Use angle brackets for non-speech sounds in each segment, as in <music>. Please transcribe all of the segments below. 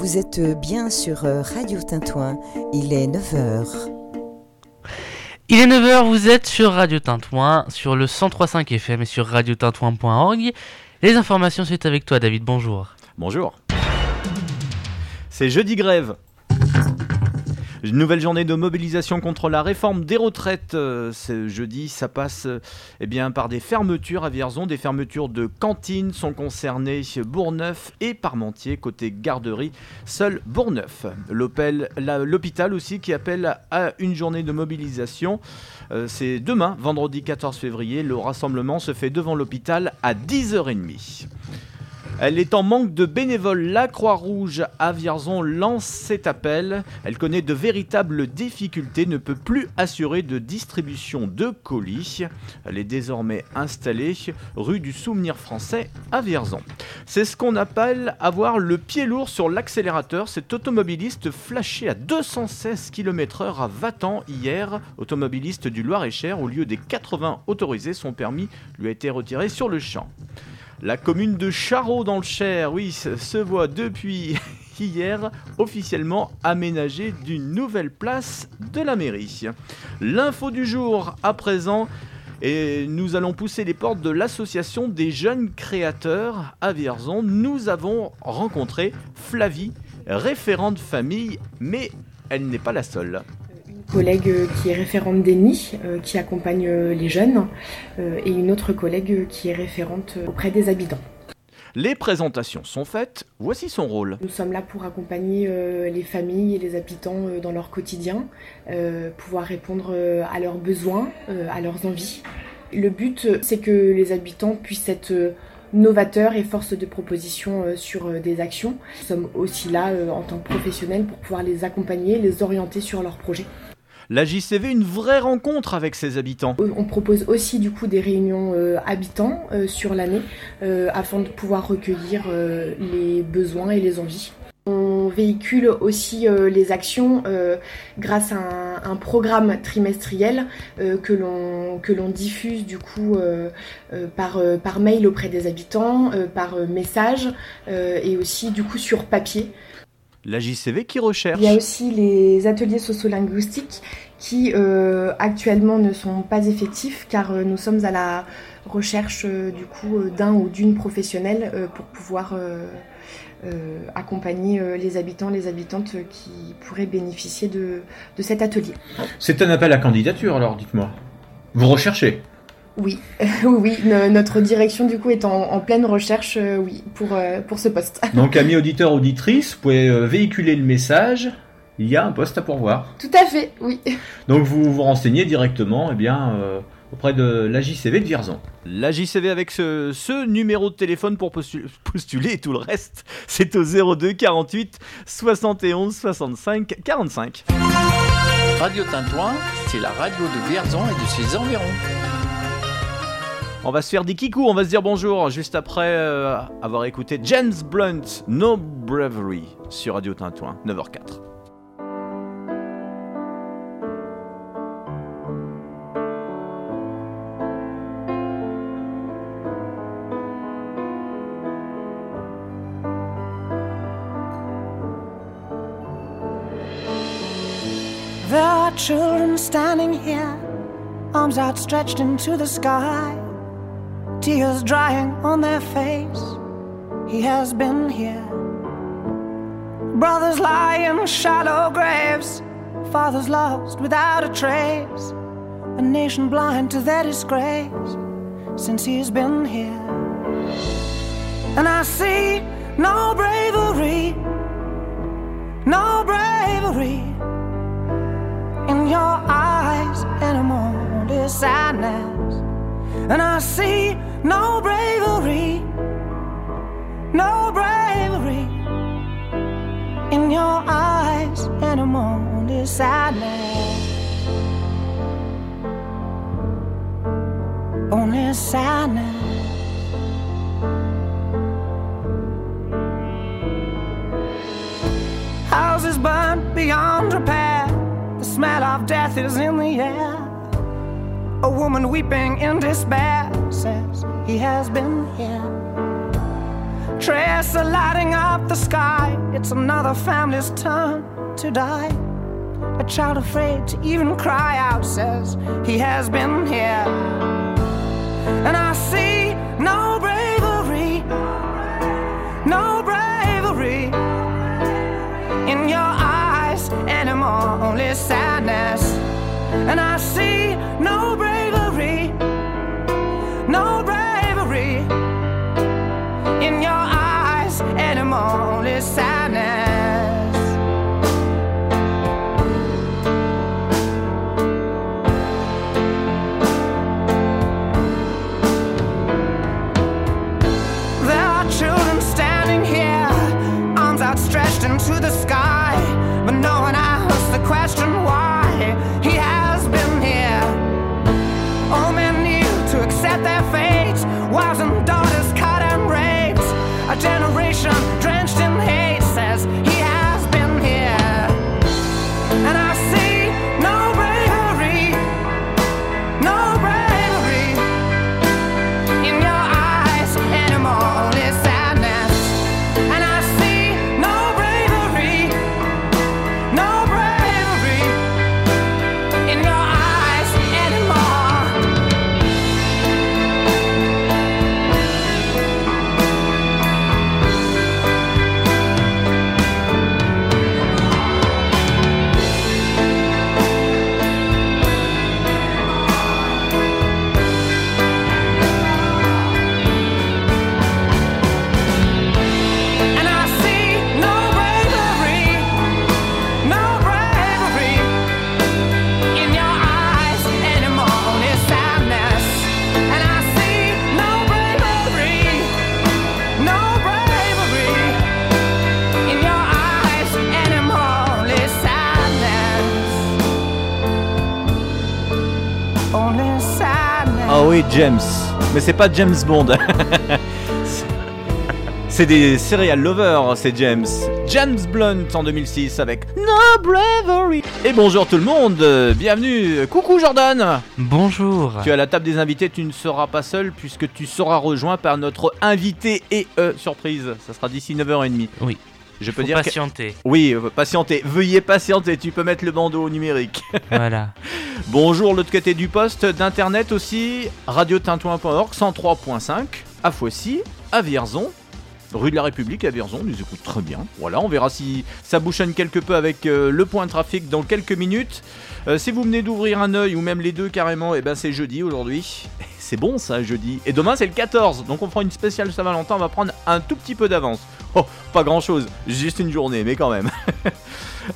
Vous êtes bien sur euh, Radio Tintouin. Il est 9h. Il est 9h, vous êtes sur Radio Tintouin, sur le 103.5 FM et sur radiotintouin.org. Les informations, c'est avec toi, David. Bonjour. Bonjour. C'est jeudi grève. Une nouvelle journée de mobilisation contre la réforme des retraites. Euh, ce jeudi, ça passe euh, eh bien, par des fermetures à Vierzon. Des fermetures de cantines sont concernées Bourgneuf et Parmentier. Côté garderie, seul Bourgneuf. L'hôpital aussi qui appelle à une journée de mobilisation. Euh, c'est demain, vendredi 14 février. Le rassemblement se fait devant l'hôpital à 10h30. Elle est en manque de bénévoles. La Croix-Rouge à Vierzon lance cet appel. Elle connaît de véritables difficultés, ne peut plus assurer de distribution de colis. Elle est désormais installée rue du Souvenir français à Vierzon. C'est ce qu'on appelle avoir le pied lourd sur l'accélérateur. Cet automobiliste flashé à 216 km/h à Vatan hier, automobiliste du Loir-et-Cher, au lieu des 80 autorisés, son permis lui a été retiré sur le champ. La commune de Charot dans le Cher, oui, se voit depuis <laughs> hier officiellement aménagée d'une nouvelle place de la mairie. L'info du jour à présent. Et nous allons pousser les portes de l'association des jeunes créateurs à Vierzon. Nous avons rencontré Flavie, référente famille, mais elle n'est pas la seule collègue euh, qui est référente d'ENI, euh, qui accompagne euh, les jeunes, et une autre collègue qui est référente auprès des habitants. Les présentations sont faites, voici son rôle. Nous sommes là pour accompagner les familles et les habitants dans leur quotidien, pouvoir répondre à leurs besoins, à leurs envies. Le but, c'est que les habitants puissent être novateurs et force de proposition sur des actions. Nous sommes aussi là en tant que professionnels pour pouvoir les accompagner, les orienter sur leurs projets la JCV une vraie rencontre avec ses habitants. Euh, on propose aussi du coup des réunions euh, habitants euh, sur l'année afin de pouvoir recueillir les besoins et les envies. On véhicule aussi les actions grâce à un, programme trimestriel que l'on diffuse du coup par, par mail auprès des habitants, par message et aussi du coup sur papier la JCV qui recherche. Il y a aussi les ateliers sociolinguistiques qui euh, actuellement ne sont pas effectifs car euh, nous sommes à la recherche euh, du coup d'un ou d'une professionnelle pour pouvoir accompagner les habitants, les habitantes qui pourraient bénéficier de, de cet atelier. C'est un appel à candidature alors, dites-moi. Vous recherchez? <laughs> oui, oui, notre direction du coup est en, pleine recherche, euh, oui, pour, euh, pour ce poste. <laughs> Donc, amis auditeurs, auditrices, vous pouvez euh, véhiculer le message. Il y a un poste à pourvoir. Tout à fait, oui. <laughs> Donc, vous vous renseignez directement, eh bien, auprès de la JCV de Vierzon. La JCV avec ce, ce numéro de téléphone pour postuler et tout le reste, c'est au 02 48 71 65 45. Radio Tintouin, c'est la radio de Vierzon et de ses environs. On va se faire des kikous, on va se dire bonjour juste après euh, avoir écouté James Blunt, No Bravery sur Radio Tintouin, 9h04. There are children standing here, arms outstretched into the sky. Tears drying on their face. He has been here. Brothers lie in shallow graves, fathers lost without a trace, a nation blind to their disgrace since he's been here. And I see no bravery, no bravery in your eyes anymore, sadness. And I see no bravery, no bravery in your eyes anymore. Only sadness, only sadness. Houses burnt beyond repair. The smell of death is in the air. A woman weeping in despair says he has been here. Tracer lighting up the sky, it's another family's turn to die. A child afraid to even cry out says he has been here. And I see no bravery, no bravery in your eyes anymore, only sadness. And I see no bravery, no bravery in your eyes anymore, only sadness. James. Mais c'est pas James Bond. <laughs> c'est des serial lovers, c'est James. James Blunt en 2006 avec No Bravery. Et bonjour tout le monde, bienvenue. Coucou Jordan. Bonjour. Tu es à la table des invités, tu ne seras pas seul puisque tu seras rejoint par notre invité et euh, surprise. Ça sera d'ici 9h30. Oui. Je peux Faut dire que... patienter. Oui, euh, patientez. Veuillez patienter, tu peux mettre le bandeau numérique. <laughs> voilà. Bonjour, l'autre côté du poste d'internet aussi, radiotintouin.org 103.5 à Foissy, à Vierzon, rue de la République à Vierzon, nous écoute très bien. Voilà, on verra si ça bouchonne quelque peu avec euh, le point de trafic dans quelques minutes. Euh, si vous venez d'ouvrir un œil ou même les deux carrément, et ben c'est jeudi aujourd'hui. <laughs> C'est bon ça, jeudi. Et demain c'est le 14, donc on fera une spéciale Saint-Valentin, on va prendre un tout petit peu d'avance. Oh, pas grand chose, juste une journée, mais quand même. <laughs>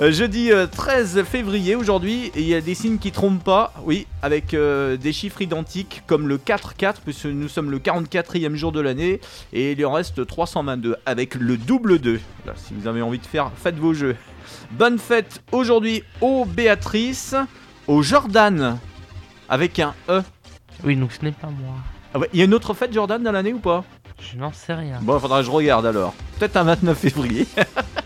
Euh, jeudi euh, 13 février aujourd'hui, il y a des signes qui trompent pas, oui, avec euh, des chiffres identiques comme le 4-4, puisque nous sommes le 44e jour de l'année, et il en reste 322 avec le double 2. Là, si vous avez envie de faire, faites vos jeux. Bonne fête aujourd'hui aux Béatrice, au Jordan, avec un E. Oui, donc ce n'est pas moi. Ah ouais, il y a une autre fête Jordan dans l'année ou pas? Je n'en sais rien. Bon, faudra que je regarde alors. Peut-être un 29 février. <laughs>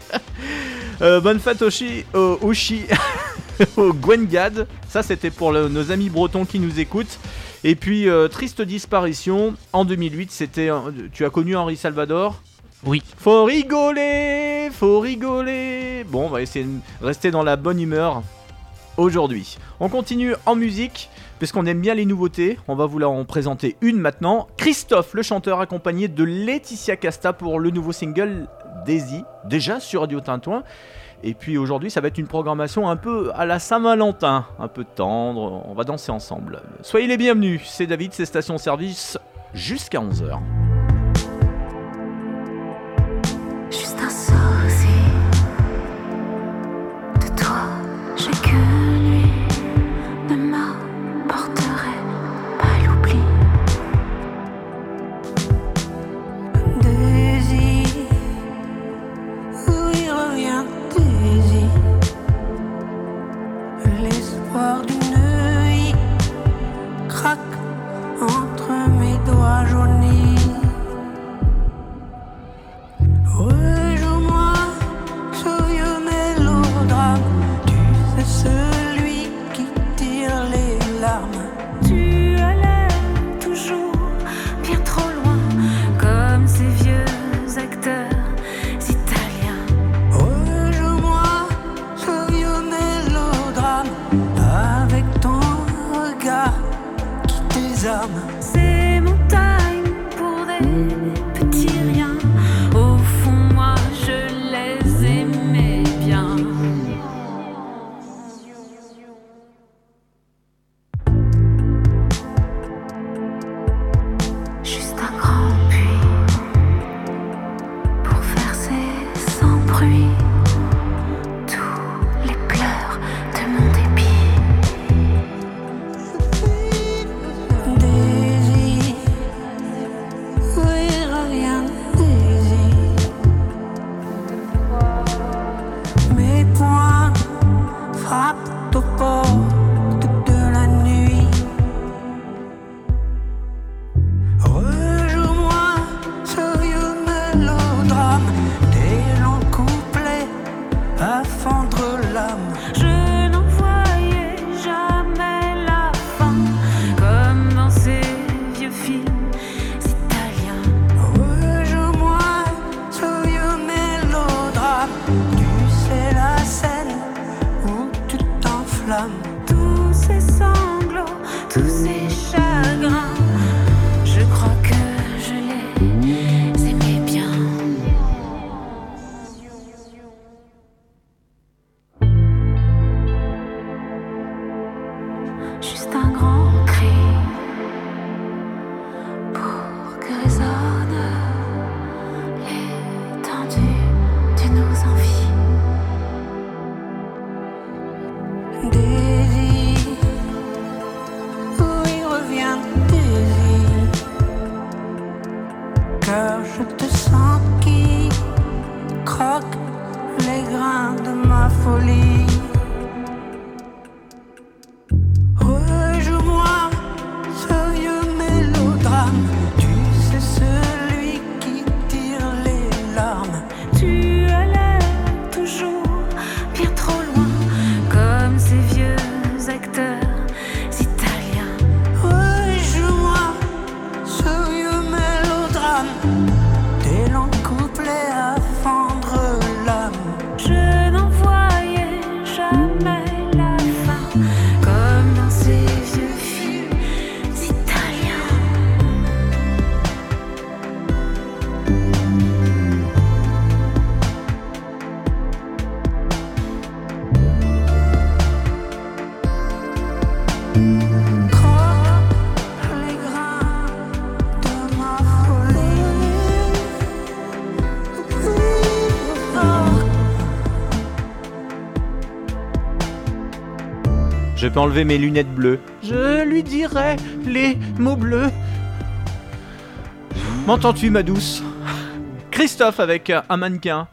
Euh, bonne fête au <laughs> au, Gwengad. Ça, c'était pour le- nos amis bretons qui nous écoutent. Et puis, euh, triste disparition. En 2008, c'était. Tu as connu Henri Salvador? Oui. Faut rigoler, faut rigoler. Bon, on va essayer de rester dans la bonne humeur aujourd'hui. On continue en musique, puisqu'on aime bien les nouveautés. On va vous en présenter une maintenant. Christophe, le chanteur, accompagné de Laetitia Casta pour le nouveau single Daisy, déjà sur Radio Tintouin. Et puis aujourd'hui, ça va être une programmation un peu à la Saint-Valentin, un peu tendre. On va danser ensemble. Soyez les bienvenus. C'est David, c'est Station Service jusqu'à 11h. Rejoue-moi ce vieux mélodrame. Tu sais celui qui tire les larmes. Tu allais toujours pire trop loin. Comme ces vieux acteurs italiens. Rejoue-moi ce vieux mélodrame. Avec ton regard qui désarme. Je peux enlever mes lunettes bleues. Je lui dirai les mots bleus. M'entends-tu, ma douce? Christophe avec un mannequin.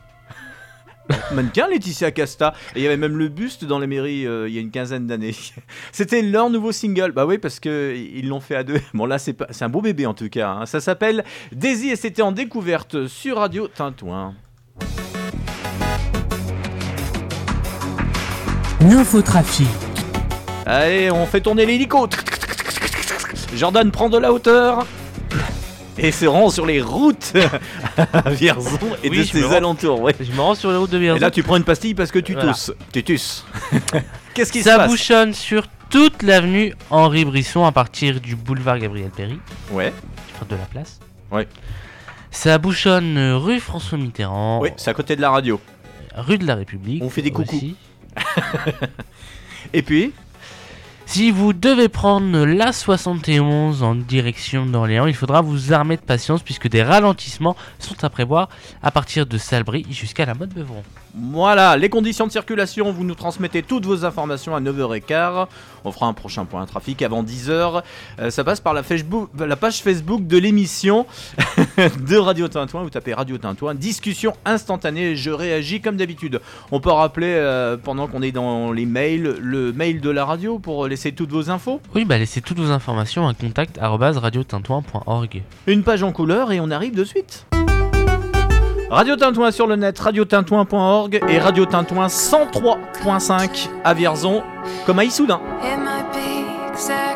mannequin Laetitia Casta. Et il y avait même le buste dans les mairies euh, il y a une quinzaine d'années. <laughs> C'était leur nouveau single. Bah oui, parce que ils l'ont fait à deux. Bon, là, c'est pas... c'est un beau bébé en tout cas. hein. Ça s'appelle Daisy et c'était en découverte sur Radio Tintouin. L'infotrafic. Allez, on fait tourner l'hélico. Jordan prend de la hauteur. Et se rend sur les routes à Vierzon et Oui, de ses alentours. Ouais. Je me rends sur les routes de Et Vierzon. là, tu prends une pastille parce que tu Voilà. tousses. Tu tousses. <laughs> Qu'est-ce qui se Ça passe bouchonne sur toute l'avenue Henri Brisson à partir du boulevard Gabriel Péry, Ouais. enfin de la place. Ouais. Ça bouchonne rue François Mitterrand, Oui, c'est à côté de la radio. rue de la République. On fait des coucous. <laughs> Et puis, Si vous devez prendre la 71 en direction d'Orléans, il faudra vous armer de patience puisque des ralentissements sont à prévoir à partir de Salbris jusqu'à la mode Beuvron. voilà, les conditions de circulation, vous nous transmettez toutes vos informations à 9h15. On fera un prochain point trafic avant 10h. Euh, ça passe par la, page Facebook de l'émission <laughs> de Radio Tintouin. Vous tapez Radio Tintouin, discussion instantanée. Je réagis comme d'habitude. On peut rappeler, euh, pendant qu'on est dans les mails, le mail de la radio pour laisser toutes vos infos? Oui, bah laissez toutes vos informations à contact arobase radiotintouin.org. Une page en couleur et on arrive de suite. Radio Tintouin sur le net, radiotintouin.org et Radio Tintouin 103.5 à Vierzon, comme à Issoudun. It might be exactly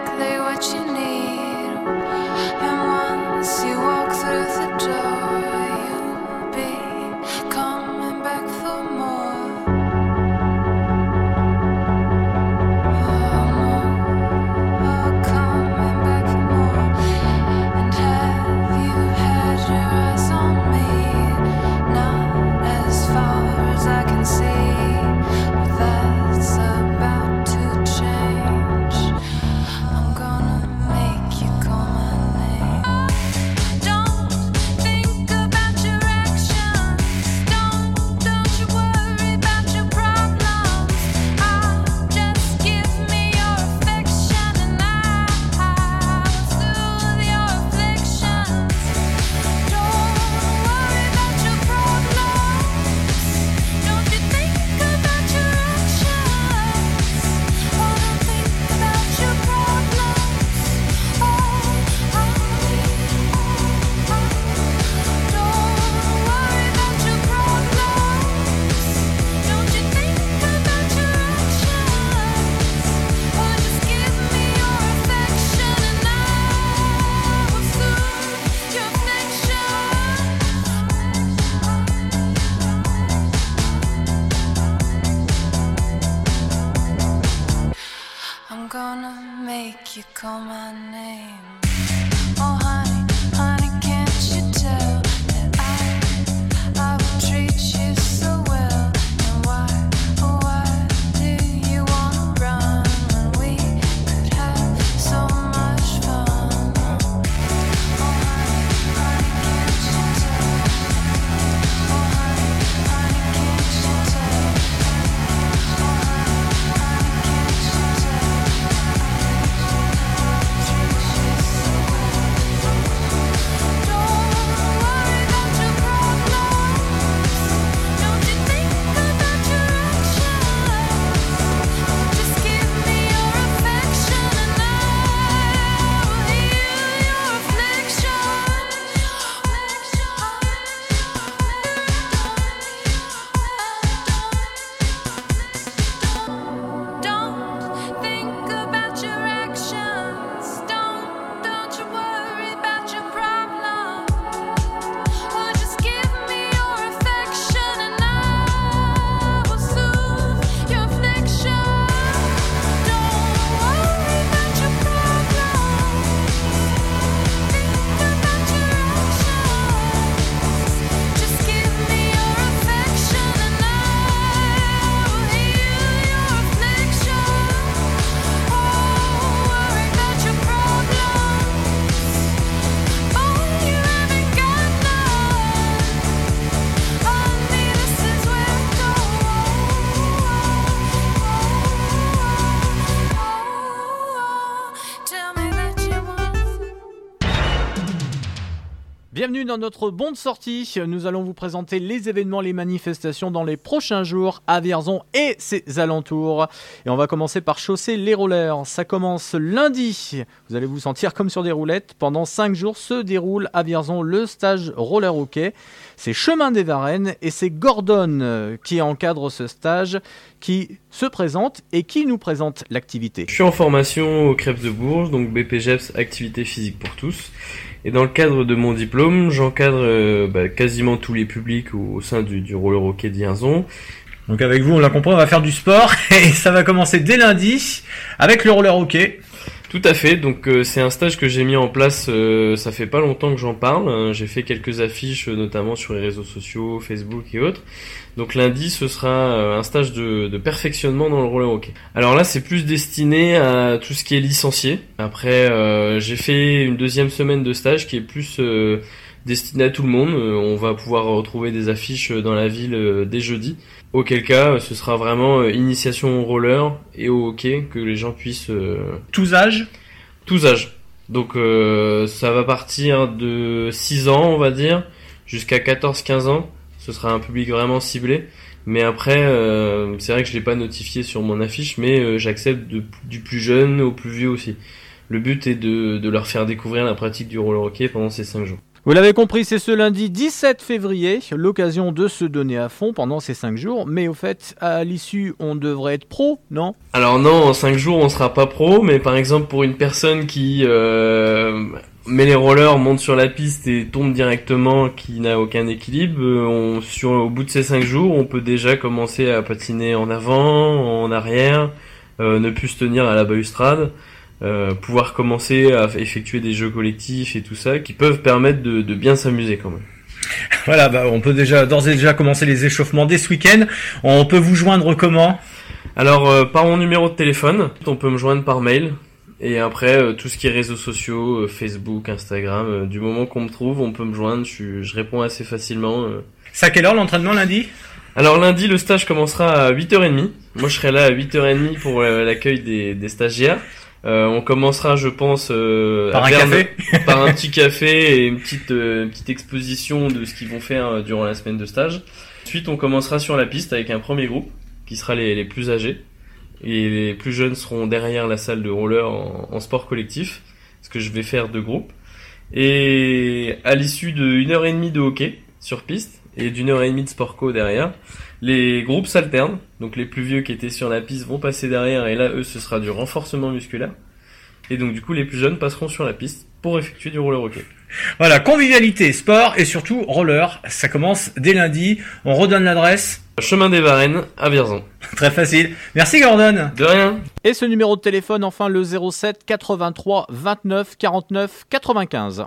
dans notre bon de sortie. Nous allons vous présenter les événements, les manifestations dans les prochains jours à Vierzon et ses alentours. Et on va commencer par chausser les rollers. Ça commence lundi. Vous allez vous sentir comme sur des roulettes. Pendant 5 jours se déroule à Vierzon le stage roller hockey. C'est Chemin des Varennes et c'est Gordon euh, qui encadre ce stage, qui se présente et qui nous présente l'activité. Je suis en formation au Crêpes de Bourges, donc BPGEPS, activité physique pour tous. Et dans le cadre de mon diplôme, j'encadre euh, bah, quasiment tous les publics au, sein du, du roller hockey d'Ierzon. Donc avec vous, on l'a compris, on va faire du sport <laughs> et ça va commencer dès lundi avec le roller hockey. Tout à fait, donc euh, c'est un stage que j'ai mis en place, euh, ça fait pas longtemps que j'en parle, hein. j'ai fait quelques affiches euh, notamment sur les réseaux sociaux, Facebook et autres. Donc lundi ce sera euh, un stage de, perfectionnement dans le roller hockey. Alors là c'est plus destiné à tout ce qui est licencié. Après j'ai fait une deuxième semaine de stage qui est plus euh, destiné à tout le monde. On va pouvoir retrouver des affiches dans la ville dès jeudi. Auquel cas, ce sera vraiment euh, initiation au roller et au hockey que les gens puissent euh, Tous âges. tous âges. Donc euh, ça va partir de 6 ans, on va dire, jusqu'à 14-15 ans. Ce sera un public vraiment ciblé. Mais après, euh, c'est vrai que je l'ai pas notifié sur mon affiche, mais euh, j'accepte du plus jeune au plus vieux aussi. Le but est de, de leur faire découvrir la pratique du roller hockey pendant ces 5 jours. Vous l'avez compris, c'est ce lundi 17 février, l'occasion de se donner à fond pendant ces 5 jours. Mais au fait, à l'issue, on devrait être pro, non? Alors non, en 5 jours on sera pas pro, mais par exemple pour une personne qui euh, met les rollers, monte sur la piste et tombe directement, qui n'a aucun équilibre, euh, au bout de ces 5 jours on peut déjà commencer à patiner en avant, en arrière, euh, ne plus se tenir à la balustrade, euh, pouvoir commencer à effectuer des jeux collectifs et tout ça, qui peuvent permettre de, de bien s'amuser quand même. <laughs> Voilà, bah, on peut déjà d'ores et déjà commencer les échauffements dès ce week-end. On peut vous joindre comment? Alors, euh, par mon numéro de téléphone, on peut me joindre par mail. Et après, euh, tout ce qui est réseaux sociaux, euh, Facebook, Instagram, euh, du moment qu'on me trouve, on peut me joindre. Je, je réponds assez facilement. euh. C'est à quelle heure l'entraînement lundi? Alors lundi, le stage commencera à 8h30. Moi, je serai là à 8h30 pour euh, l'accueil des, des stagiaires. Euh, on commencera, je pense, euh, Par un <laughs> par un petit café et une petite, euh, une petite exposition de ce qu'ils vont faire euh, durant la semaine de stage. Ensuite, on commencera sur la piste avec un premier groupe qui sera les, les plus âgés. Et les plus jeunes seront derrière la salle de roller en, en sport collectif, ce que je vais faire deux groupes. Et à l'issue de une heure et demie de hockey sur piste et d'une heure et demie de sport co derrière, les groupes s'alternent. Donc les plus vieux qui étaient sur la piste vont passer derrière et là, eux, ce sera du renforcement musculaire. Et donc du coup, les plus jeunes passeront sur la piste pour effectuer du roller hockey. Voilà, convivialité, sport et surtout roller. Ça commence dès lundi. On redonne l'adresse. Chemin des Varennes à Vierzon. <laughs> Très facile. Merci Gordon. De rien. Et ce numéro de téléphone, enfin le 07 83 29 49 95.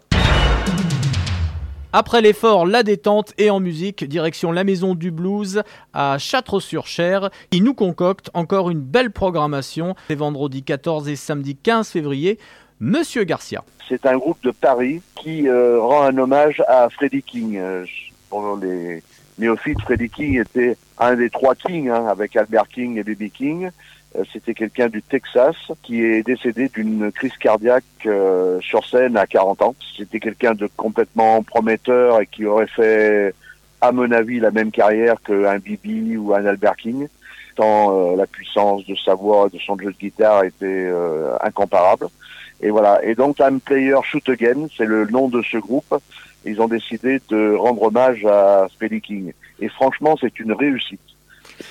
Après l'effort, la détente et en musique, direction la Maison du Blues à Châtres-sur-Cher, qui nous concocte encore une belle programmation les vendredis 14 et samedi 15 février. Monsieur Garcia. C'est un groupe de Paris qui euh, rend un hommage à Freddie King. Euh, les néophytes, Freddie King était un des trois Kings, hein, avec Albert King et B.B. King. Euh, C'était quelqu'un du Texas qui est décédé d'une crise cardiaque euh, sur scène à 40 ans. C'était quelqu'un de complètement prometteur et qui aurait fait, à mon avis, la même carrière qu'un B.B. ou un Albert King. Tant euh, la puissance de sa voix, de son jeu de guitare était euh, incomparable. Et voilà. Et donc, Time Player Shoot Again, c'est le nom de ce groupe. Ils ont décidé de rendre hommage à Freddie King. Et franchement, c'est une réussite.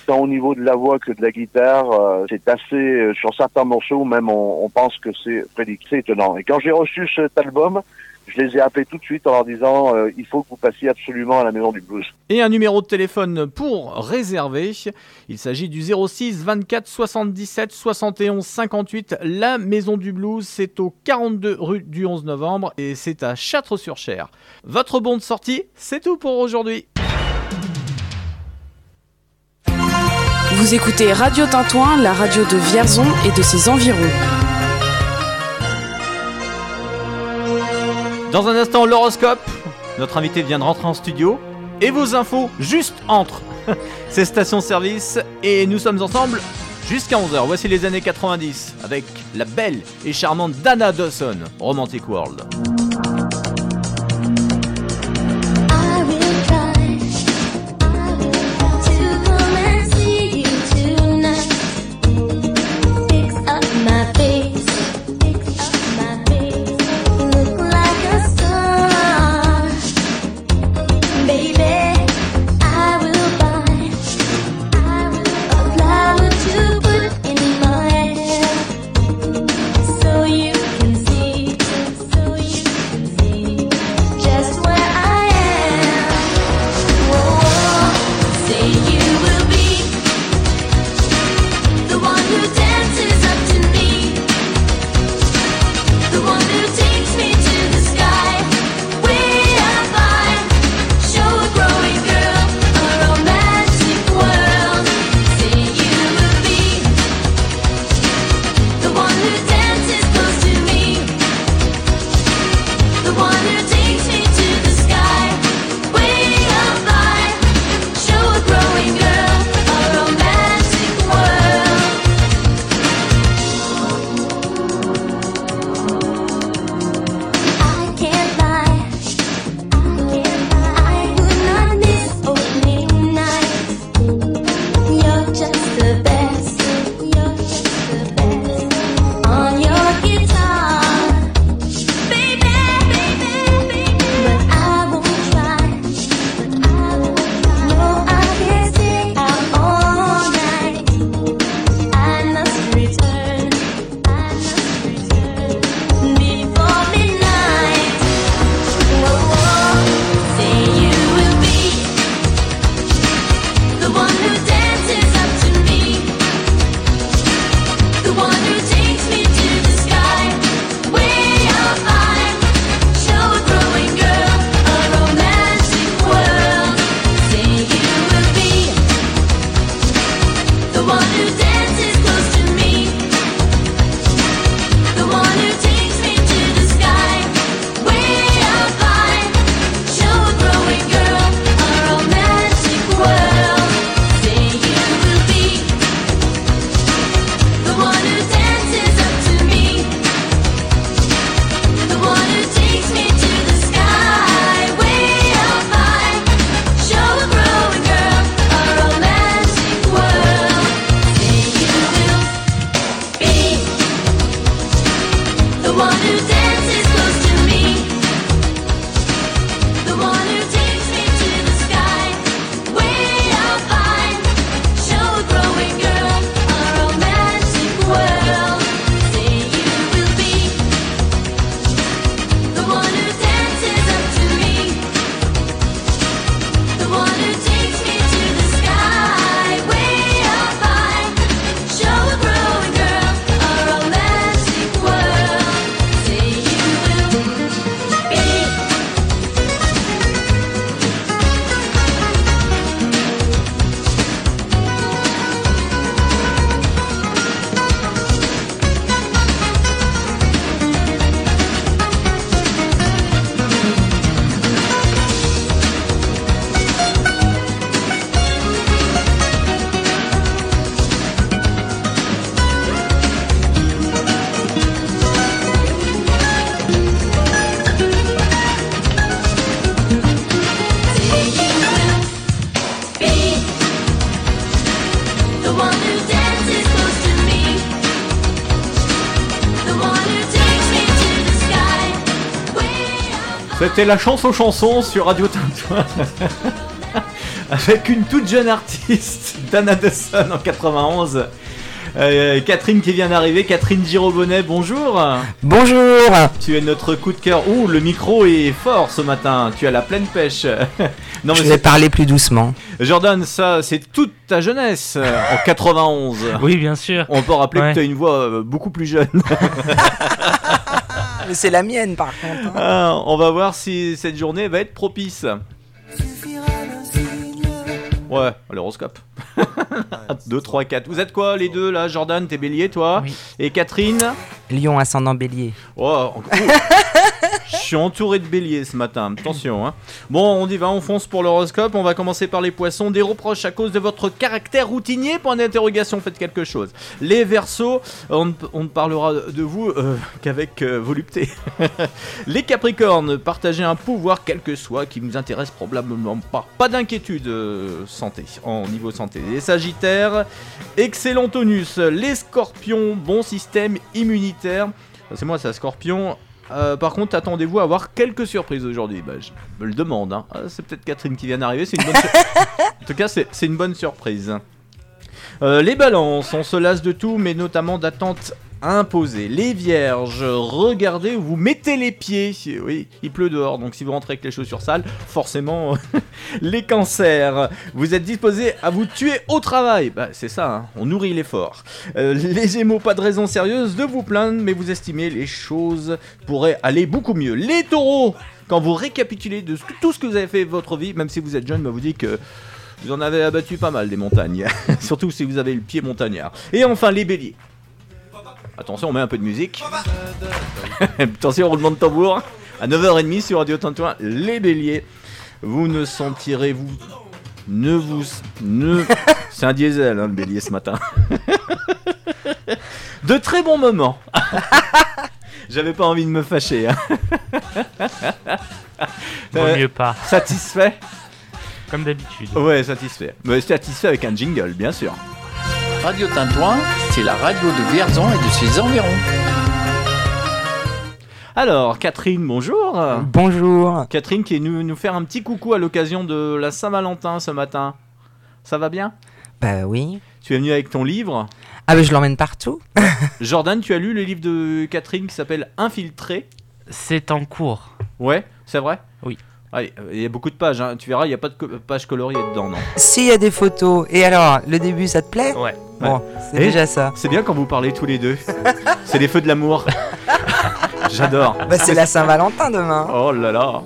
Tant au niveau de la voix que de la guitare, euh, c'est assez, euh, sur certains morceaux, même on, pense que c'est. C'est étonnant. Et quand j'ai reçu cet album, je les ai appelés tout de suite en leur disant, euh, il faut que vous passiez absolument à la maison du blues. Et un numéro de téléphone pour réserver. Il s'agit du 06 24 77 71 58. La Maison du Blues, c'est au 42 rue du 11 novembre et c'est à Châtres-sur-Cher. Votre bon de sortie, c'est tout pour aujourd'hui. Vous écoutez Radio Tintouin, la radio de Vierzon et de ses environs. Dans un instant, l'horoscope. Notre invité vient de rentrer en studio. Et vos infos juste entre. <laughs> C'est station service et nous sommes ensemble jusqu'à 11h. Voici les années 90 avec la belle et charmante Dana Dawson, Romantic World. C'était la chanson chanson sur Radio Tintoin. <laughs> Avec une toute jeune artiste, Dana Dawson en 91. Euh, Catherine qui vient d'arriver, Catherine Girobonnet, bonjour. Bonjour. Tu es notre coup de cœur. Ouh, le micro est fort ce matin. Tu as la pleine pêche. <laughs> non, Je mais vais parler plus doucement. Jordan, ça, c'est toute ta jeunesse en 91. Oui, bien sûr. On peut rappeler Ouais. que tu as une voix euh, beaucoup plus jeune. <laughs> Mais c'est la mienne par contre. hein. Ah, on va voir si cette journée va être propice. Ouais, l'horoscope. 2, 3, 4. Vous êtes quoi les deux là Jordan, t'es bélier toi Et Catherine Lion ascendant bélier. Oh, en- Ouh. Je suis entouré de béliers ce matin, attention. Hein. Bon, on y va, on fonce pour l'horoscope. On va commencer par les poissons. Des reproches à cause de votre caractère routinier? Point d'interrogation, faites quelque chose. Les versos, on, ne- parlera de vous euh, qu'avec euh, volupté. <laughs> les capricornes, partagez un pouvoir quel que soit qui nous intéresse probablement pas. Pas d'inquiétude euh, santé, en niveau santé. Les sagittaires, excellent tonus. Les scorpions, bon système immunitaire. C'est moi, ça, scorpion. Euh, par contre, attendez-vous à avoir quelques surprises aujourd'hui. Bah, je me le demande. hein. Ah, c'est peut-être Catherine qui vient d'arriver. <laughs> En tout cas, c'est c'est une bonne surprise. Euh, les balances, on se lasse de tout, mais notamment d'attentes imposées. Les vierges, regardez où vous mettez les pieds. Oui, il pleut dehors, donc si vous rentrez avec les chaussures sales, forcément. <laughs> les cancers, vous êtes disposés à vous tuer au travail. Bah, c'est ça, hein, on nourrit l'effort. Euh, les gémeaux, pas de raison sérieuse de vous plaindre, mais vous estimez les choses pourraient aller beaucoup mieux. Les taureaux, quand vous récapitulez de tout ce que vous avez fait votre vie, même si vous êtes jeune, bah, vous dites que vous en avez abattu pas mal des montagnes. <laughs> Surtout si vous avez le pied montagnard. Et enfin, les béliers. Attention, on met un peu de musique. <laughs> Attention, roulement de tambour. À 9h30 sur Radio Tintoin, les béliers. Vous ne sentirez vous. Ne vous. Ne. <laughs> C'est un diesel, hein, le bélier ce matin. <laughs> De très bons moments. J'avais pas envie de me fâcher. hein. Vaut mieux pas. Satisfait Comme d'habitude. Ouais, satisfait. Mais satisfait avec un jingle, bien sûr. Radio Tintouin, c'est la radio de Vierzon et de ses environs. Alors, Catherine, bonjour. Bonjour. Catherine qui est venue nous faire un petit coucou à l'occasion de la Saint-Valentin ce matin. Ça va bien? Bah oui. Tu es venu avec ton livre? Ah bah je l'emmène partout. <laughs> Jordan, tu as lu le livre de Catherine qui s'appelle Infiltré C'est en cours. Ouais, c'est vrai? Oui. Allez, euh, il y a beaucoup de pages, hein. tu verras, il n'y a pas de co- pages coloriées dedans, non S'il y a des photos. Et alors, le début ça te plaît? Ouais. Bon, c'est déjà ça. C'est bien quand vous parlez tous les deux. <laughs> c'est les feux de l'amour. <laughs> J'adore. Bah c'est la Saint-Valentin demain. Oh là là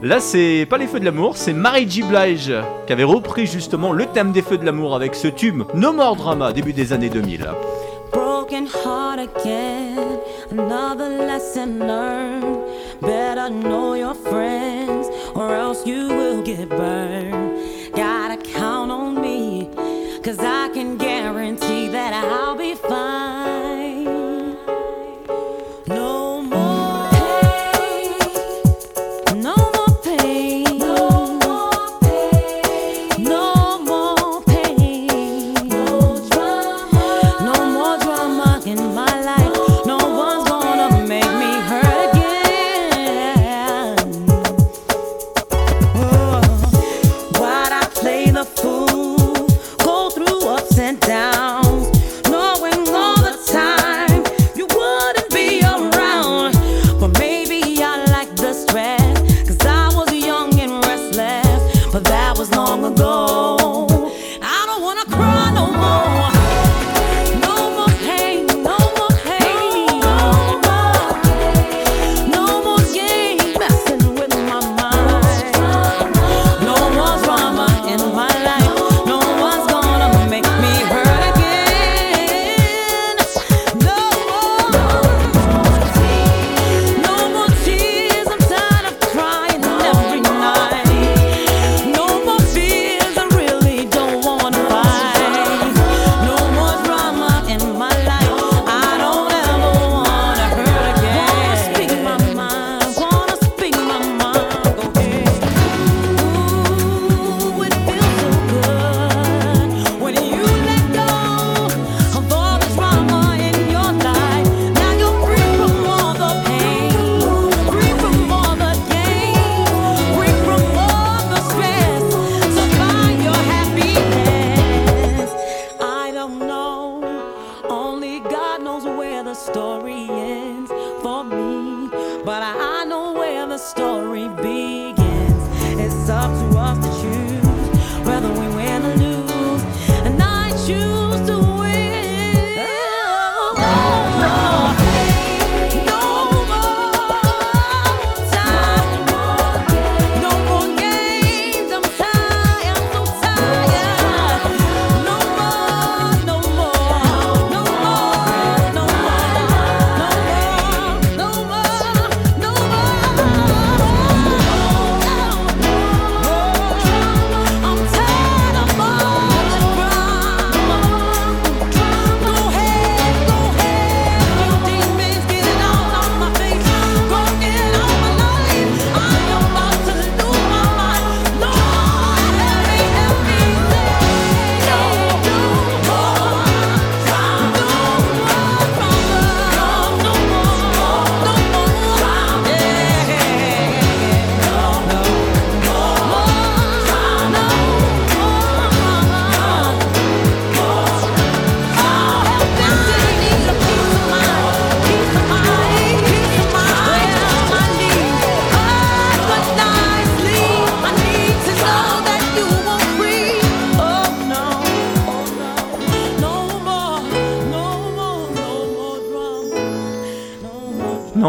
Là, c'est pas les feux de l'amour, c'est Mary J. Blige qui avait repris justement le thème des feux de l'amour avec ce tube No More Drama, début des années 2000. Broken heart again, another lesson learned. Better know your friends, or else you will get burned. Gotta count on me, cause I can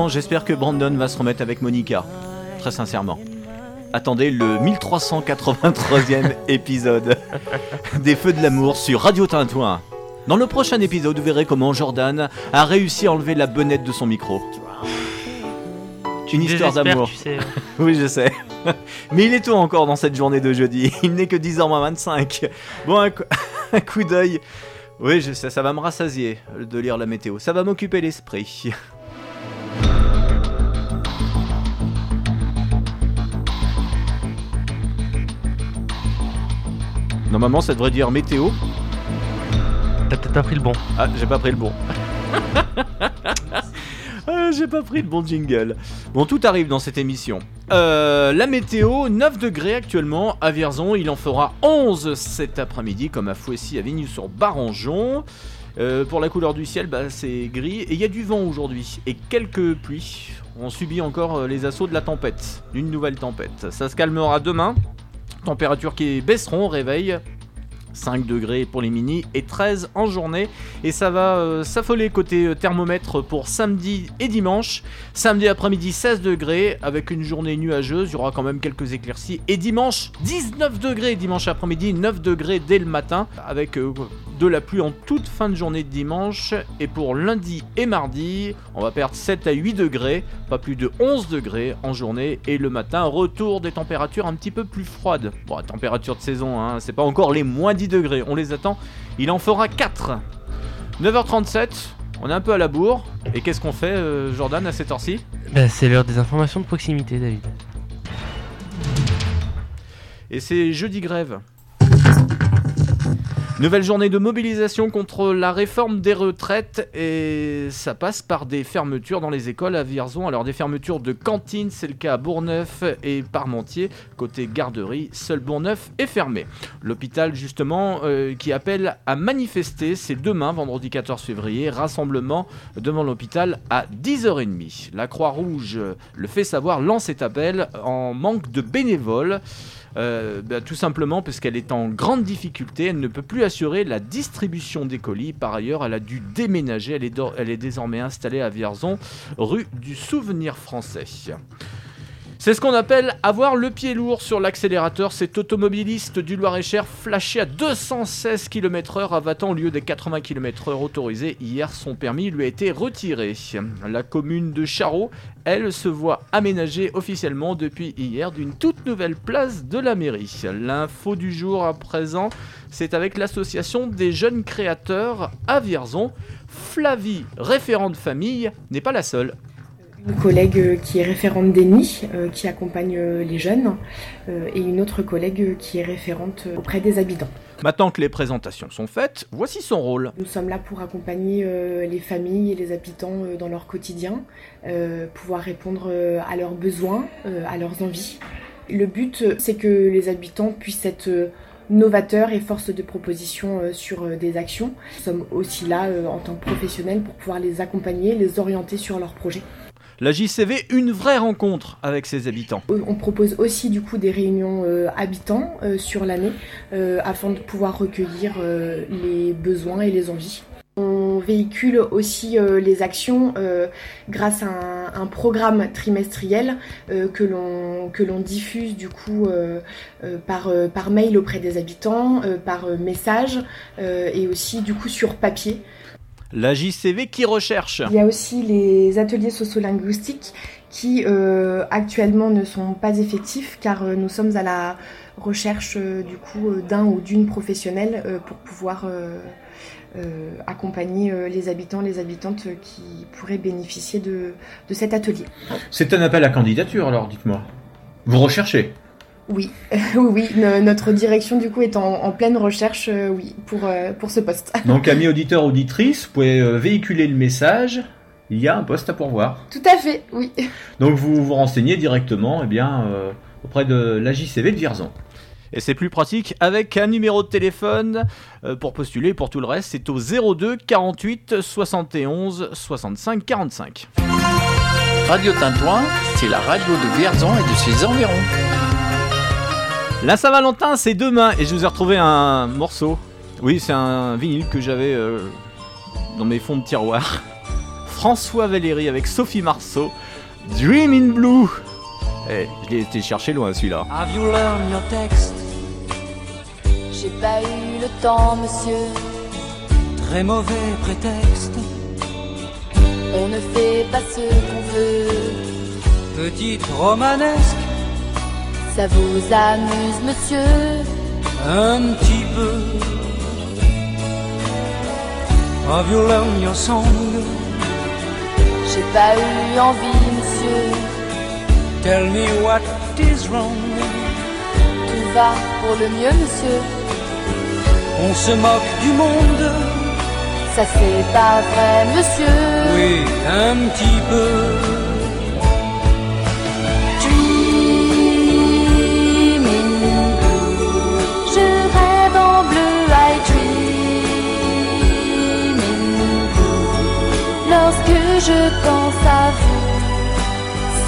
j'espère que Brandon va se remettre avec Monica. Très sincèrement. Attendez le 1383e <laughs> épisode des Feux de l'amour sur Radio Tintouin. Dans le prochain épisode, vous verrez comment Jordan a réussi à enlever la bonnette de son micro. Une me histoire d'amour. tu sais. <laughs> oui, je sais. Mais il est tôt encore dans cette journée de jeudi. Il n'est que 10h25. Bon, un, coup- <laughs> un coup d'œil. Oui, je sais, ça va me rassasier de lire la météo. Ça va m'occuper l'esprit. Normalement, ça devrait dire météo. T'as peut-être pas pris le bon. Ah, j'ai pas pris le bon. <laughs> Ah, j'ai pas pris le bon jingle. Bon, tout arrive dans cette émission. Euh, la météo, 9 degrés actuellement à Vierzon. Il en fera 11 cet après-midi, comme à Fouessy, à Vigny-sur-Barangeon. Euh, pour la couleur du ciel, bah, c'est gris. Et il y a du vent aujourd'hui. Et quelques pluies. On subit encore euh, les assauts de la tempête. D'une nouvelle tempête. Ça se calmera demain. Températures qui baisseront au réveil. 5 degrés pour les mini et 13 en journée. Et ça va euh, s'affoler côté euh, thermomètre pour samedi et dimanche. Samedi après-midi 16 degrés avec une journée nuageuse. Il y aura quand même quelques éclaircies. Et dimanche 19 degrés dimanche après-midi, 9 degrés dès le matin avec euh, de la pluie en toute fin de journée de dimanche. Et pour lundi et mardi, on va perdre 7 à 8 degrés, pas plus de 11 degrés en journée. Et le matin, retour des températures un petit peu plus froides. Bon, température de saison, hein, c'est pas encore les moins 10 degrés, on les attend. Il en fera 4. 9h37, on est un peu à la bourre. Et qu'est-ce qu'on fait, euh, Jordan, à cette heure-ci? Bah, c'est l'heure des informations de proximité, David. Et c'est jeudi grève. Nouvelle journée de mobilisation contre la réforme des retraites et ça passe par des fermetures dans les écoles à Vierzon. Alors des fermetures de cantines, c'est le cas à Bourgneuf et Parmentier. Côté garderie, seul Bourgneuf est fermé. L'hôpital justement euh, qui appelle à manifester, c'est demain, vendredi 14 février, rassemblement devant l'hôpital à 10h30. La Croix-Rouge le fait savoir, lance cet appel en manque de bénévoles. Euh, bah, tout simplement parce qu'elle est en grande difficulté, elle ne peut plus assurer la distribution des colis. Par ailleurs, elle a dû déménager, elle est, do- elle est désormais installée à Vierzon, rue du Souvenir Français. C'est ce qu'on appelle avoir le pied lourd sur l'accélérateur. Cet automobiliste du Loir-et-Cher flashé à 216 km/h à Vatan au lieu des 80 km/h autorisés. Hier, son permis lui a été retiré. La commune de Charot, elle, se voit aménagée officiellement depuis hier d'une toute nouvelle place de la mairie. L'info du jour à présent, c'est avec l'association des jeunes créateurs à Vierzon. Flavie, référente famille, n'est pas la seule. Une collègue euh, qui est référente d'ENI, euh, qui accompagne euh, les jeunes, et une autre collègue qui est référente auprès des habitants. Maintenant que les présentations sont faites, voici son rôle. Nous sommes là pour accompagner les familles et les habitants dans leur quotidien, pouvoir répondre à leurs besoins, à leurs envies. Le but, c'est que les habitants puissent être novateurs et force de proposition sur des actions. Nous sommes aussi là en tant que professionnels pour pouvoir les accompagner, les orienter sur leurs projets. La JCV, une vraie rencontre avec ses habitants. On propose aussi du coup des réunions euh, habitants euh, sur l'année euh, afin de pouvoir recueillir euh, les besoins et les envies. On véhicule aussi euh, les actions euh, grâce à un, programme trimestriel euh, que l'on diffuse du coup euh, euh, par euh, par mail auprès des habitants, euh, par euh, message euh, et aussi du coup sur papier. La JCV qui recherche. Il y a aussi les ateliers sociolinguistiques qui euh, actuellement ne sont pas effectifs car euh, nous sommes à la recherche euh, du coup euh, d'un ou d'une professionnelle euh, pour pouvoir euh, euh, accompagner euh, les habitants, les habitantes euh, qui pourraient bénéficier de, de cet atelier. C'est un appel à candidature alors, dites-moi. Vous recherchez? Oui, <laughs> oui, oui, no- notre direction du coup est en, en pleine recherche, euh, oui, pour, euh, pour ce poste. <laughs> Donc, amis auditeurs, auditrices, vous pouvez euh, véhiculer le message. Il y a un poste à pourvoir. Tout à fait, oui. <laughs> Donc, vous vous renseignez directement eh bien, euh, auprès de la JCV de Vierzon. Et c'est plus pratique avec un numéro de téléphone pour postuler. Pour tout le reste, c'est au 02 48 71 65 45. Radio Tintouin, c'est la radio de Vierzon et de ses environs. La Saint-Valentin, c'est demain et je vous ai retrouvé un morceau. Oui, c'est un vinyle que j'avais euh, dans mes fonds de tiroir. <laughs> François Valéry avec Sophie Marceau, Dream in Blue. Eh, je l'ai été chercher loin celui-là. Have you learned your text? J'ai pas eu le temps, monsieur. Très mauvais prétexte. On ne fait pas ce qu'on veut. Petite romanesque. Ça vous amuse, monsieur Un petit peu. Have you learned your song? J'ai pas eu envie, monsieur. Tell me what is wrong. Tout va pour le mieux, monsieur. On se moque du monde. Ça c'est pas vrai, monsieur. Oui, un petit peu. Je pense à vous,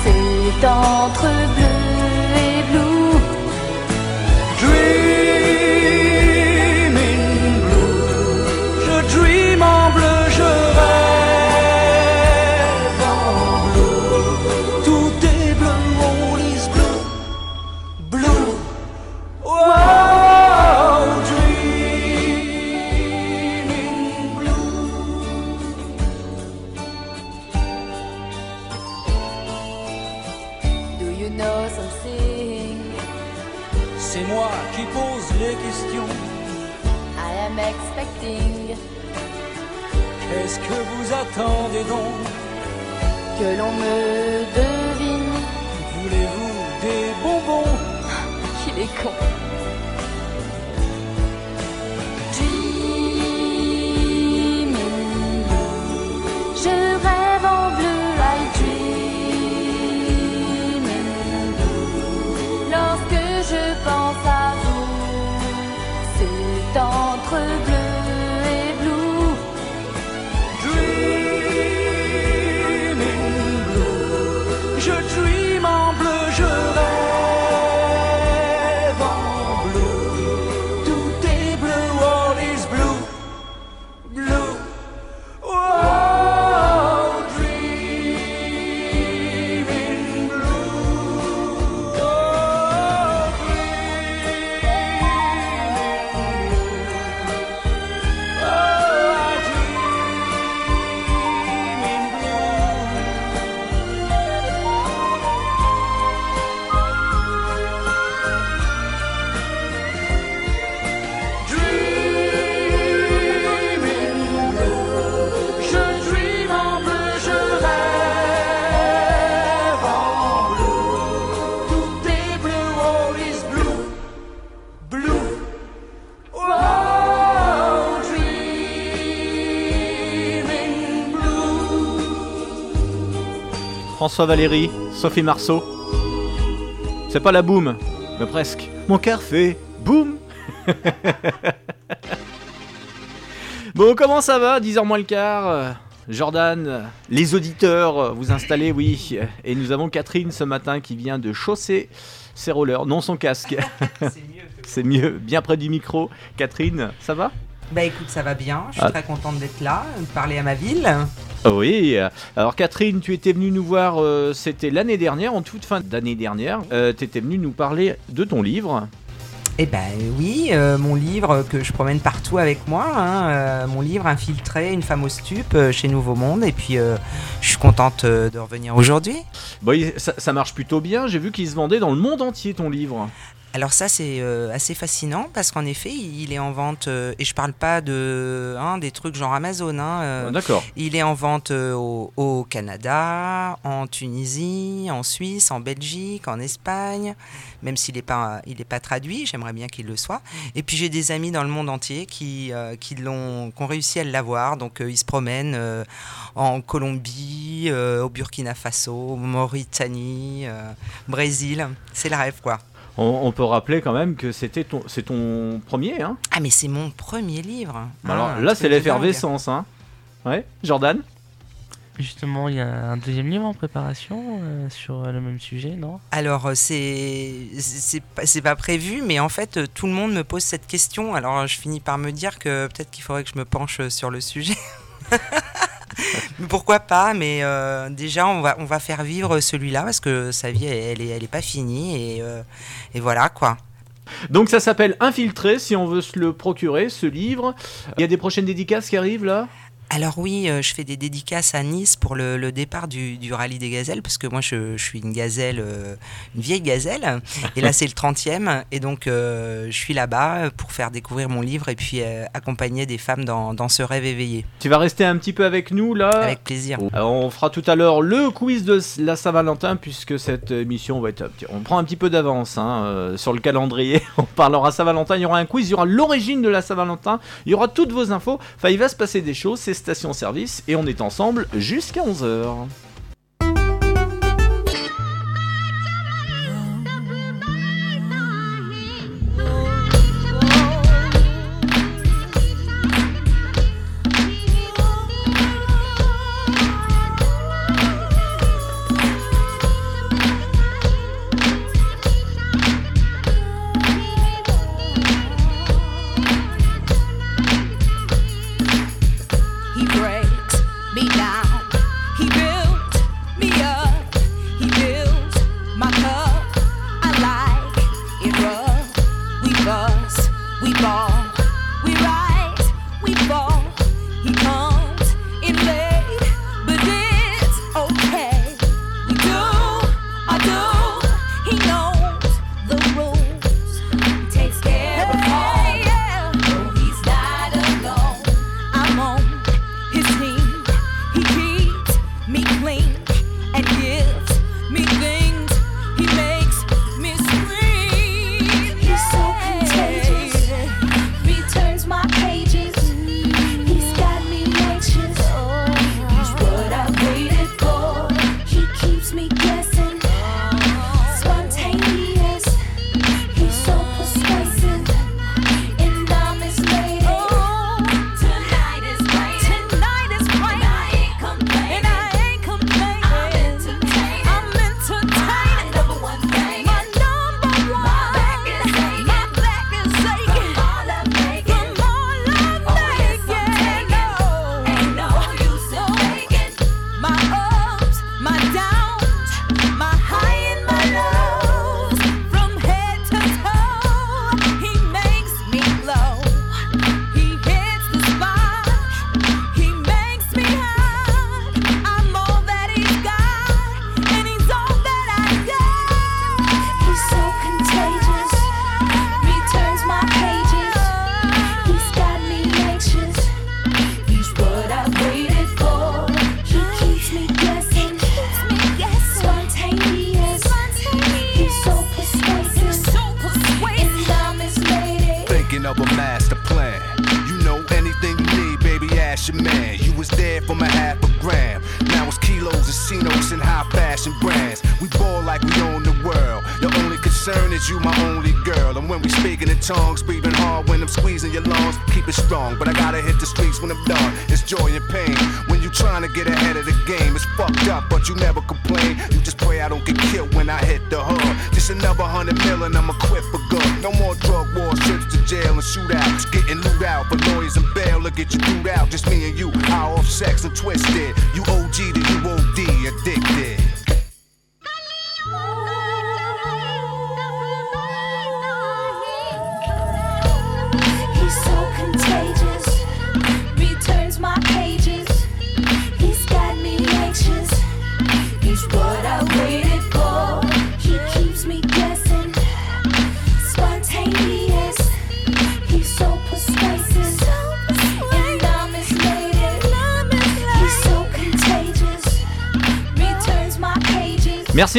c'est entre bleu attendez donc que l'on me devine. Voulez-vous des bonbons Qu'il est con. François Valéry, Sophie Marceau. C'est pas la boum, mais presque. Mon cœur fait boum. <laughs> bon, comment ça va 10h moins le quart. euh, Jordan, euh, les auditeurs, euh, vous installez, oui. Et nous avons Catherine ce matin qui vient de chausser ses rollers, non son casque. <laughs> <laughs> C'est mieux, bien près du micro. Catherine, ça va? Bah écoute, ça va bien. Je suis Ah. très contente d'être là, de parler à ma ville. Oui, alors Catherine, tu étais venue nous voir, euh, c'était l'année dernière, en toute fin d'année dernière. Euh, tu étais venue nous parler de ton livre. Eh ben oui, euh, mon livre que je promène partout avec moi, hein, euh, mon livre Infiltré, une femme au stup chez Nouveau Monde, et puis je suis contente de revenir aujourd'hui. Bon, ça, ça marche plutôt bien, j'ai vu qu'il se vendait dans le monde entier ton livre. Alors ça c'est euh, assez fascinant parce qu'en effet il est en vente euh, et je parle pas de hein, des trucs genre Amazon. hein, euh, Ah, d'accord. Il est en vente au, au Canada, en Tunisie, en Suisse, en Belgique, en Espagne. Même s'il n'est pas il est pas traduit, j'aimerais bien qu'il le soit. Et puis j'ai des amis dans le monde entier qui euh, qui l'ont qui ont réussi à l'avoir. Donc euh, ils se promènent euh, en Colombie, au Burkina Faso, Mauritanie, Brésil. C'est le rêve quoi. On, on peut rappeler quand même que c'était ton, c'est ton premier, hein Ah mais c'est mon premier livre. Alors Ah, là, c'est l'effervescence, hein Ouais, Jordan? Justement, il y a un deuxième livre en préparation euh, sur le même sujet, non? Alors euh, c'est c'est pas, c'est pas prévu, mais en fait euh, tout le monde me pose cette question. Alors je finis par me dire que peut-être qu'il faudrait que je me penche sur le sujet. <laughs> <laughs> Pourquoi pas, mais euh, déjà on va, on va faire vivre celui-là parce que sa vie elle est, elle est pas finie et, euh, et voilà quoi. Donc ça s'appelle Infiltré, si on veut se le procurer, ce livre. Il y a des prochaines dédicaces qui arrivent là? Alors oui, euh, je fais des dédicaces à Nice pour le, le départ du, du rallye des gazelles, parce que moi je, je suis une gazelle, euh, une vieille gazelle, et là c'est le 30e, et donc euh, je suis là-bas pour faire découvrir mon livre et puis accompagner des femmes dans, dans ce rêve éveillé. Tu vas rester un petit peu avec nous là? Avec plaisir. Alors, on fera tout à l'heure le quiz de la Saint-Valentin puisque cette émission va être. On prend un petit peu d'avance hein, sur le calendrier. <laughs> On parlera Saint-Valentin. Il y aura un quiz, il y aura l'origine de la Saint-Valentin. Il y aura toutes vos infos. Enfin, il va se passer des choses. C'est station service et on est ensemble jusqu'à 11h.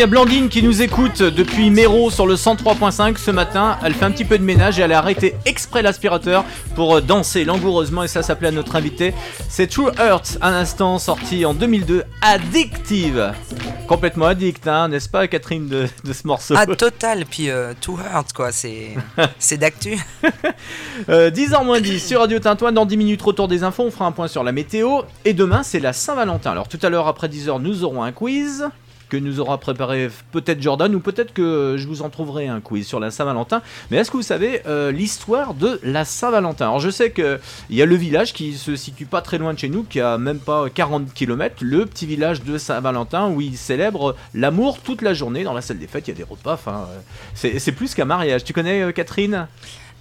Merci à Blandine qui nous écoute depuis Méro sur le 103.5 ce matin. Elle fait un petit peu de ménage et elle a arrêté exprès l'aspirateur pour euh, danser langoureusement et ça s'appelait à notre invité. C'est True Earth, un instant sorti en 2002, addictive. Complètement addict, hein, n'est-ce pas Catherine de, de ce morceau? Ah total, puis euh, Too Hurt quoi, c'est <laughs> d'actu. Euh, 10h moins 10 sur Radio Tintouin. Dans 10 minutes, retour des infos. On fera un point sur la météo. Et demain, c'est la Saint-Valentin. Alors, tout à l'heure, après 10h, nous aurons un quiz. Que nous aura préparé peut-être Jordan ou peut-être que je vous en trouverai un quiz sur la Saint-Valentin. Mais est-ce que vous savez euh, l'histoire de la Saint-Valentin? Alors je sais qu'il y a le village qui se situe pas très loin de chez nous, qui a même pas 40 km, le petit village de Saint-Valentin où ils célèbrent l'amour toute la journée. Dans la salle des fêtes, il y a des repas. Enfin, euh, c'est plus qu'un mariage. Tu connais euh, Catherine?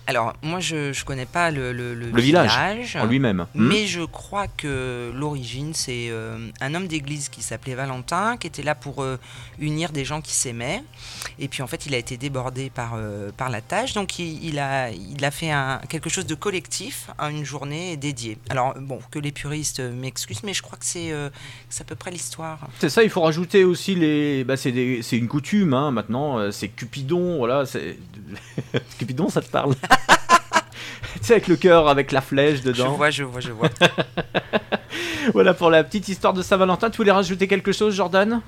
Alors, moi, je je connais pas le, le, le Le village, en lui-même. Hmm. Mais je crois que l'origine, c'est euh, un homme d'église qui s'appelait Valentin, qui était là pour euh, unir des gens qui s'aimaient. Et puis, en fait, il a été débordé par, euh, par la tâche. Donc, il, il a, il a fait un, quelque chose de collectif à une journée dédiée. Alors, bon, que les puristes m'excusent, mais je crois que c'est à peu près l'histoire. C'est ça, il faut rajouter aussi les. Bah, c'est une coutume hein, maintenant. C'est Cupidon, voilà. <laughs> Cupidon, ça te parle? <laughs> <laughs> Tu sais, avec le cœur, avec la flèche dedans. Je vois, je vois, je vois. <laughs> voilà pour la petite histoire de Saint-Valentin. Tu voulais rajouter quelque chose, Jordan?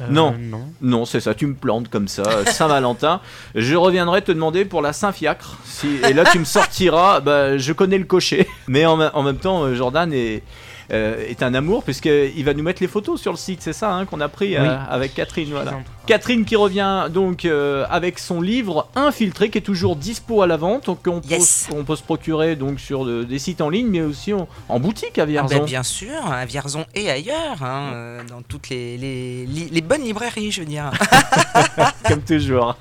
Euh, non. non. Non, c'est ça, tu me plantes comme ça. euh, Saint-Valentin. <laughs> Je reviendrai te demander pour la Saint-Fiacre. Si... Et là, tu me sortiras. Bah, je connais le cocher. Mais en, même temps, euh, Jordan est, euh, est un amour, puisqu'il va nous mettre les photos sur le site. C'est ça hein, qu'on a pris euh, avec Catherine. Voilà. Catherine qui revient donc euh, avec son livre Infiltré, qui est toujours dispo à la vente. Donc, on, peut, on peut se procurer donc sur de- des sites en ligne, mais aussi en, en boutique à Ah Vierzon. ben, bien sûr, à Vierzon et ailleurs, hein, euh, dans toutes les, les, li- les bonnes librairies, je veux dire. <laughs> comme toujours.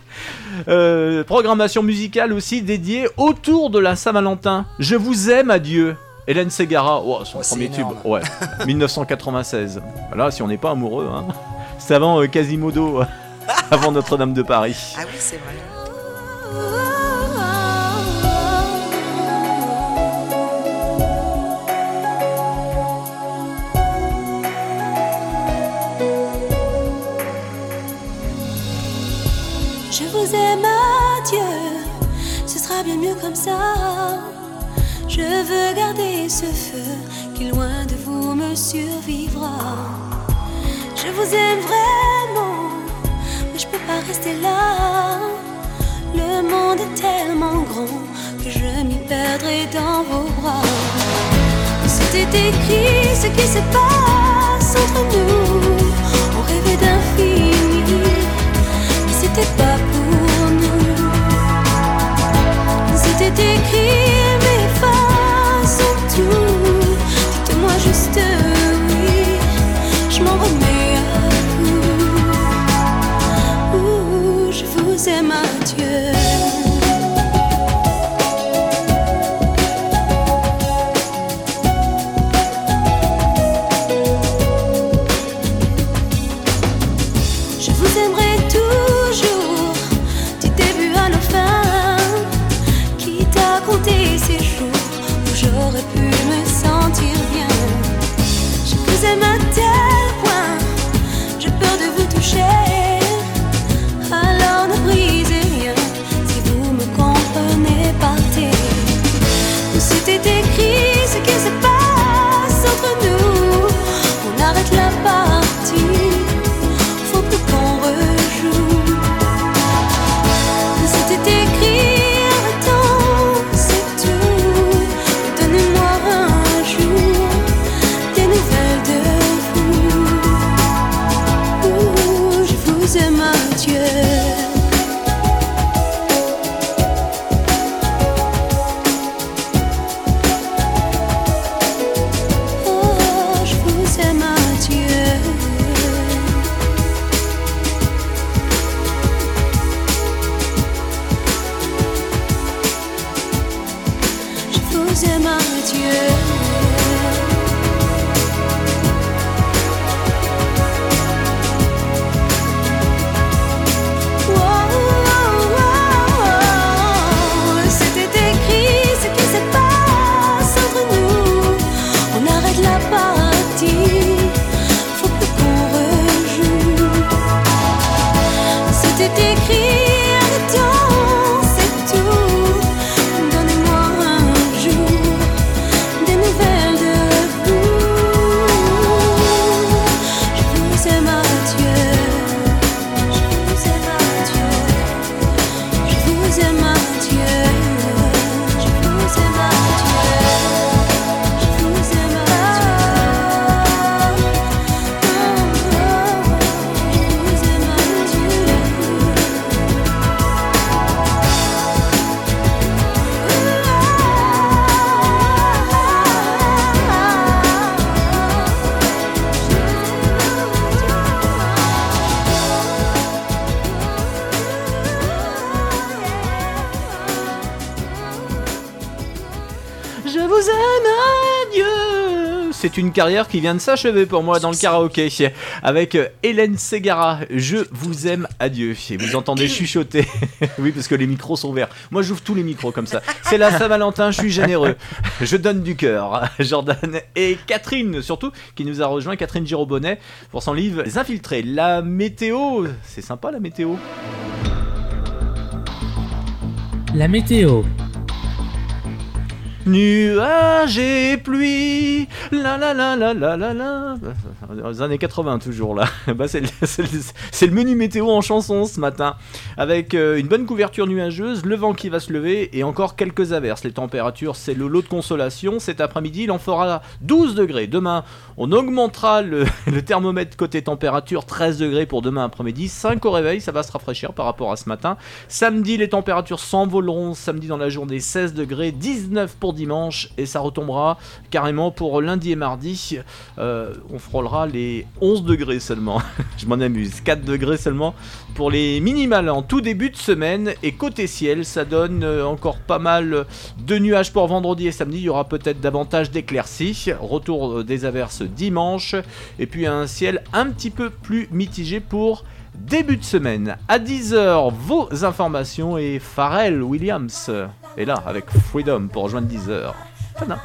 Euh, programmation musicale aussi dédiée autour de la Saint-Valentin. Je vous aime, adieu. Hélène Segara, oh, son Oh, premier tube, ouais, <laughs> 1996. Là, si on n'est pas amoureux, hein. c'est avant euh, Quasimodo, <laughs> avant Notre-Dame de Paris. Ah oui, c'est vrai. Je vous aime, adieu, ce sera bien mieux comme ça. Je veux garder ce feu qui loin de vous me survivra. Je vous aime vraiment, mais je peux pas rester là. Le monde est tellement grand que je m'y perdrai dans vos bras. C'était écrit ce qui se passe entre nous. On rêvait d'infini, mais c'était pas pour nous. C'était écrit, je vous aime, üzemem une carrière qui vient de s'achever pour moi dans le karaoké avec euh, Hélène Segara. Je vous aime, adieu. Et vous entendez chuchoter. <laughs> oui, parce que les micros sont verts. Moi, j'ouvre tous les micros comme ça. C'est la Saint-Valentin, je suis généreux. Je donne du cœur. <laughs> Jordan et Catherine, surtout, qui nous a rejoint, Catherine Girobonnet, pour son livre Les Infiltrés. La météo, c'est sympa la météo. La météo. Nuages et pluie, la la la la la la la. Dans les années 80 toujours là. <laughs> Bah, c'est le, menu météo en chanson ce matin. Avec euh, une bonne couverture nuageuse, le vent qui va se lever et encore quelques averses. Les températures, c'est le lot de consolation. Cet après-midi, il en fera 12 degrés. Demain, on augmentera le, <laughs> le thermomètre côté température, 13 degrés pour demain après-midi. 5 au réveil, ça va se rafraîchir par rapport à ce matin. Samedi, les températures s'envoleront. Samedi dans la journée, 16 degrés, 19 pour dimanche et ça retombera carrément pour lundi et mardi. Euh, on frôlera les 11 degrés seulement. <laughs> Je m'en amuse. 4 degrés seulement pour les minimales en tout début de semaine. Et côté ciel, ça donne euh, encore pas mal de nuages pour vendredi et samedi. Il y aura peut-être davantage d'éclaircies. Retour euh, des averses dimanche. Et puis un ciel un petit peu plus mitigé pour début de semaine. À 10h, vos informations et Pharrell Williams est là avec Freedom pour rejoindre 10h. Voilà.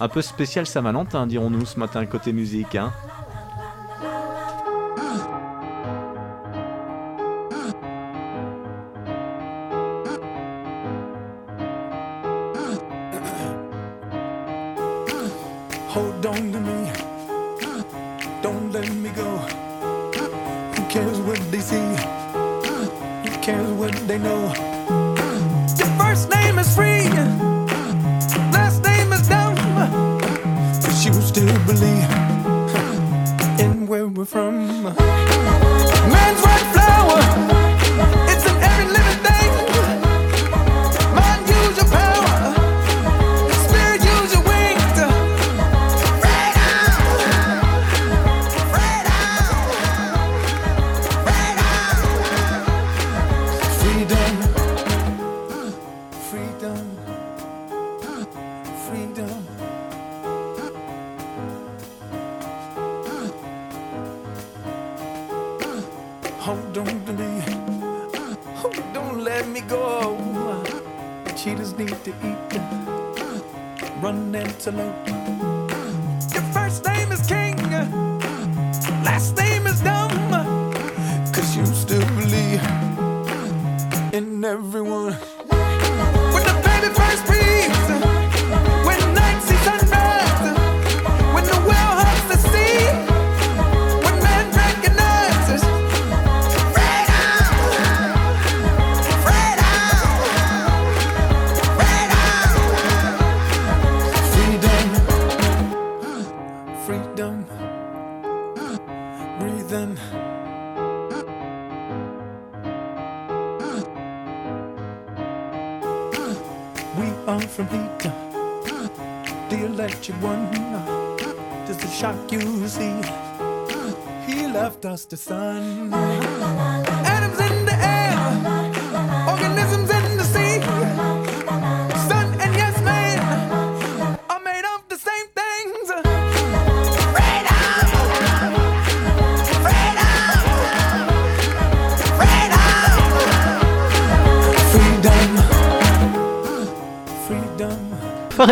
Un peu spécial Saint-Valentin, dirons-nous ce matin côté musique. Hein. They know? Believe in where we're from.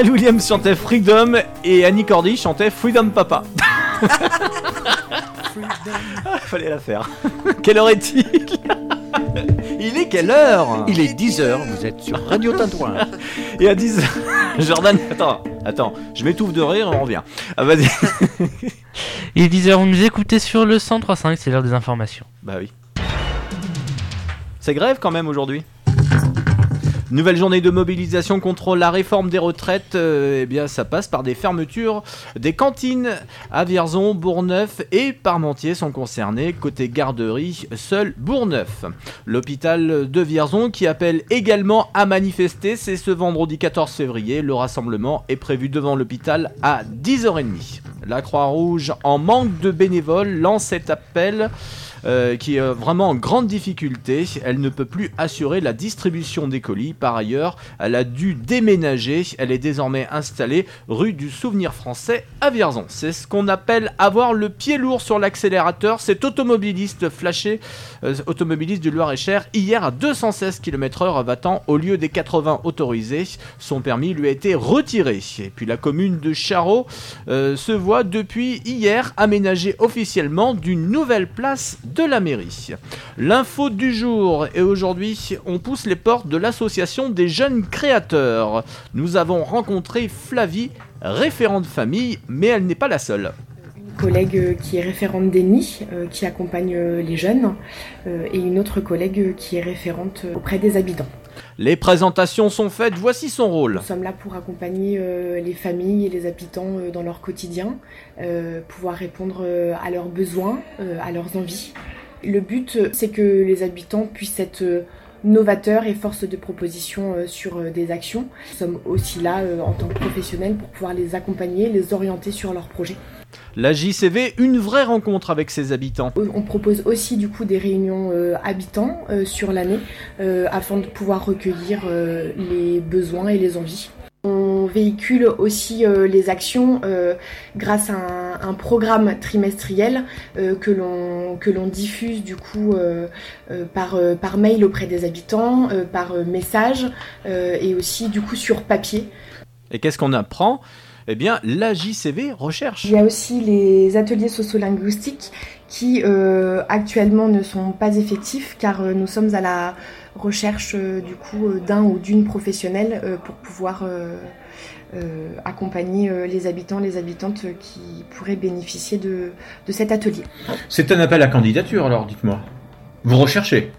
Pharrell Williams chantait Freedom et Annie Cordy chantait Freedom Papa. <laughs> Ah, Fallait la faire. <laughs> quelle heure est-il? Il est quelle heure? Il est 10h, vous êtes sur Radio Tintouin. <laughs> Et à 10 Jordan, attends, attends, je m'étouffe de rire et on revient. Ah, vas-y. Il est 10h, vous nous écoutez sur le 103.5, c'est l'heure des informations. Bah oui. C'est grève quand même aujourd'hui? Nouvelle journée de mobilisation contre la réforme des retraites, euh, eh bien ça passe par des fermetures des cantines à Vierzon, Bourgneuf et Parmentier sont concernés. Côté garderie, seul Bourgneuf. L'hôpital de Vierzon qui appelle également à manifester, c'est ce vendredi 14 février. Le rassemblement est prévu devant l'hôpital à 10h30. La Croix-Rouge, en manque de bénévoles, lance cet appel euh, qui est vraiment en grande difficulté. Elle ne peut plus assurer la distribution des colis. Par ailleurs, elle a dû déménager. Elle est désormais installée rue du Souvenir Français à Vierzon. C'est ce qu'on appelle avoir le pied lourd sur l'accélérateur. Cet automobiliste flashé, euh, automobiliste du Loir-et-Cher, hier à 216 km/h battant au lieu des 80 autorisés. Son permis lui a été retiré. Et puis la commune de Charot euh, se voit depuis hier aménagée officiellement d'une nouvelle place de la mairie. L'info du jour et aujourd'hui, on pousse les portes de l'association des jeunes créateurs. Nous avons rencontré Flavie, référente famille, mais elle n'est pas la seule. collègue euh, qui est référente d'ENI, euh, qui accompagne euh, les jeunes, et une autre collègue qui est référente auprès des habitants. Les présentations sont faites, voici son rôle. Nous sommes là pour accompagner euh, les familles et les habitants euh, dans leur quotidien, euh, pouvoir répondre à leurs besoins, à leurs envies. Le but, c'est que les habitants puissent être novateurs et force de proposition sur des actions. Nous sommes aussi là en tant que professionnels pour pouvoir les accompagner, les orienter sur leurs projets. La JCV, une vraie rencontre avec ses habitants. On propose aussi du coup des réunions euh, habitants euh, sur l'année euh, afin de pouvoir recueillir euh, les besoins et les envies. On véhicule aussi euh, les actions euh, grâce à un, un programme trimestriel euh, que l'on que l'on diffuse du coup euh, euh, par euh, par mail auprès des habitants, euh, par euh, message euh, et aussi du coup sur papier. Et qu'est-ce qu'on apprend? Eh bien, la JCV recherche. Il y a aussi les ateliers sociolinguistiques qui euh, actuellement ne sont pas effectifs car euh, nous sommes à la recherche euh, du coup euh, d'un ou d'une professionnelle euh, pour pouvoir euh, euh, accompagner euh, les habitants, les habitantes euh, qui pourraient bénéficier de, de cet atelier. C'est un appel à candidature alors, dites-moi. Vous recherchez?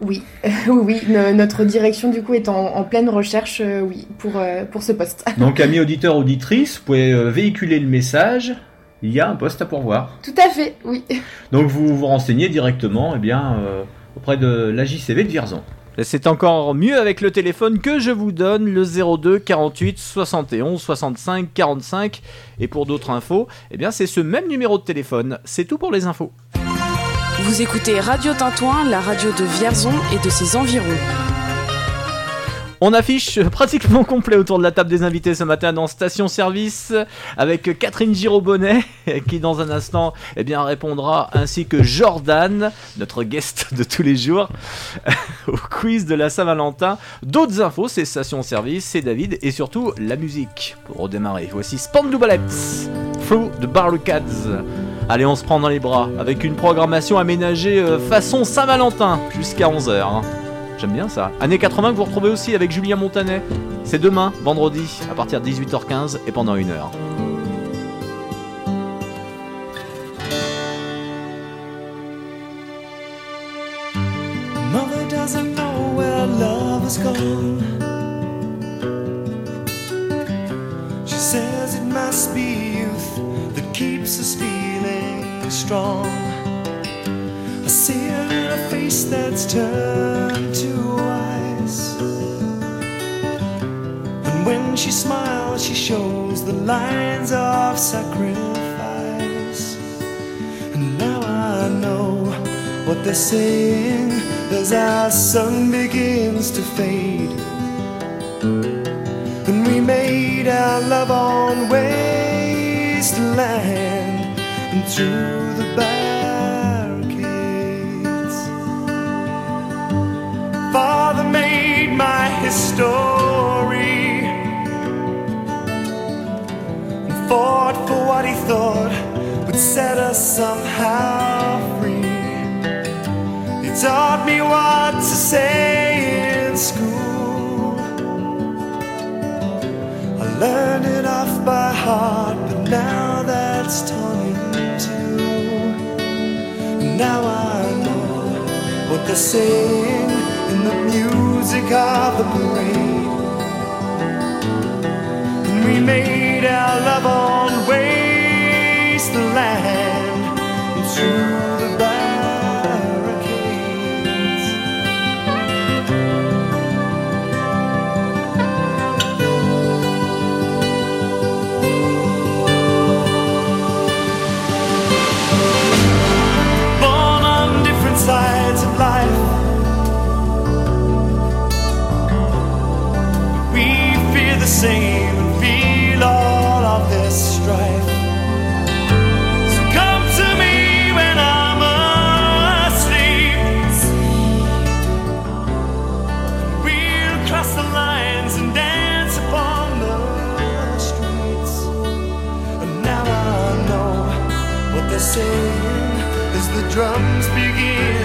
Oui, <laughs> oui, oui, no- notre direction du coup est en, en pleine recherche, euh, oui, pour, euh, pour ce poste. <laughs> Donc, amis auditeurs, auditrices, vous pouvez euh, véhiculer le message. Il y a un poste à pourvoir. Tout à fait, oui. <laughs> Donc, vous vous renseignez directement eh bien, euh, auprès de la JCV de Vierzon. Et C'est encore mieux avec le téléphone que je vous donne, le 02 48 71 65 45. Et pour d'autres infos, eh bien c'est ce même numéro de téléphone. C'est tout pour les infos. Vous écoutez Radio Tintouin, la radio de Vierzon et de ses environs. On affiche <laughs> pratiquement complet autour de la table des invités ce matin dans Station Service avec Catherine Girobonnet <laughs> qui dans un instant eh répondra ainsi que Jordan, notre guest de tous les jours, <laughs> au quiz de la Saint-Valentin. D'autres infos, c'est Station Service, c'est David et surtout la musique pour redémarrer. Voici Spandau Ballets, Through the Barricades. Allez, on se prend dans les bras avec une programmation aménagée euh, façon Saint-Valentin jusqu'à 11h. J'aime bien ça. Années 80 que vous retrouvez aussi avec Julien Montanet. C'est demain, vendredi, à partir de 18h15 et pendant une heure. Mother doesn't know where love has gone. She says it must be keeps us feeling strong. I see her in a face that's turned to ice. And when she smiles, she shows the lines of sacrifice. And now I know what they're saying as our sun begins to fade. And we made our love on wasteland and through the barricades. Father made my history and fought for what he thought would set us somehow free. He taught me what to say in school. I learned it off by heart, now that's torn in two. Now I know what they're saying in the music of the parade. And we made our love on wasteland and through drums begin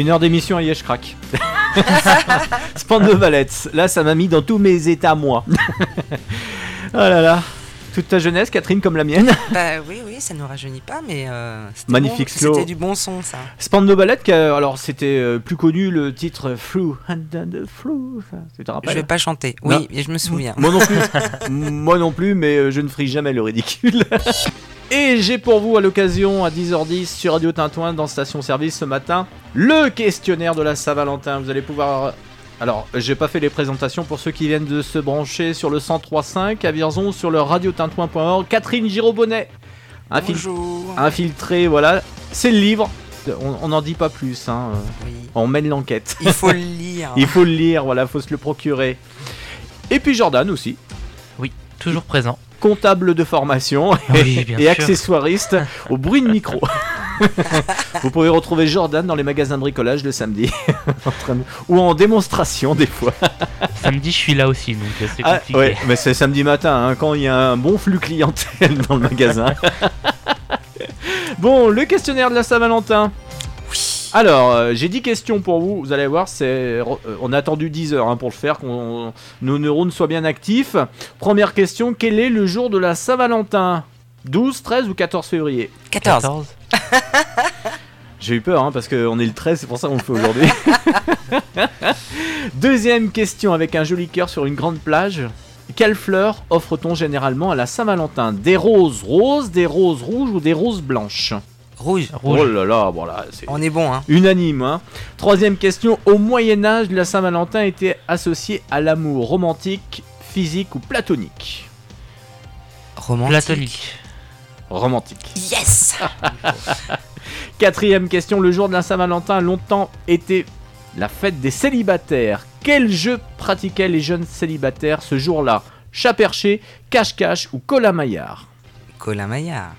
Une heure d'émission à Yesh Crack. <laughs> Spando Valets. Là, ça m'a mis dans tous mes états, moi. <laughs> oh là là. Toute ta jeunesse, Catherine, comme la mienne. <laughs> Bah oui, oui, ça ne nous rajeunit pas, mais euh, c'était Magnifique bon-. C'était du bon son, ça. Spando Ballet, alors c'était euh, plus connu le titre Through and the Through. Je vais pas chanter. Oui, Non. je me souviens. Moi non plus. Moi non plus, mais euh, je ne ferai jamais le ridicule. Et j'ai pour vous à l'occasion à 10h10 sur Radio Tintouin dans Station Service ce matin le questionnaire de la Saint-Valentin. Vous allez pouvoir. Alors, j'ai pas fait les présentations pour ceux qui viennent de se brancher sur le 103.5 à Vierzon sur le radiotintouin.org. Catherine Girobonnet. Infil- Bonjour. Infiltré, voilà. C'est le livre. On n'en dit pas plus. Hein. On mène l'enquête. Il faut le <laughs> lire. Il faut le lire, voilà, faut se le procurer. Et puis Jordan aussi. Oui, toujours présent. Comptable de formation Oui, et sûr. accessoiriste au bruit de micro. <laughs> Vous pouvez retrouver Jordan dans les magasins de bricolage le samedi. <laughs> En train de- Ou en démonstration des fois. Samedi, je suis là aussi, donc c'est Ah, compliqué. ouais, mais c'est samedi matin, hein, quand il y a un bon flux clientèle dans le magasin. <laughs> bon, le questionnaire de la Saint-Valentin. Alors, euh, j'ai 10 questions pour vous. Vous allez voir, c'est, euh, on a attendu 10 heures hein, pour le faire, qu'on nos neurones soient bien actifs. Première question quel est le jour de la Saint-Valentin? 12, 13 ou 14 février? 14. <laughs> J'ai eu peur hein, parce qu'on est le 13, c'est pour ça qu'on le fait aujourd'hui. <laughs> Deuxième question avec un joli cœur sur une grande plage. Quelles fleurs offre-t-on généralement à la Saint-Valentin? Des roses roses, des roses rouges ou des roses blanches? Rouge. Oh là là, voilà, c'est On est bon, hein. unanime. Hein. Troisième question. Au Moyen Âge, la Saint-Valentin était associée à l'amour romantique, physique ou platonique? Romantique. Platonique. Romantique. Yes <laughs> Quatrième question. Le jour de la Saint-Valentin a longtemps été la fête des célibataires. Quel jeu pratiquaient les jeunes célibataires ce jour-là? Chat perché, cache-cache ou Colin Maillard? Colin Maillard.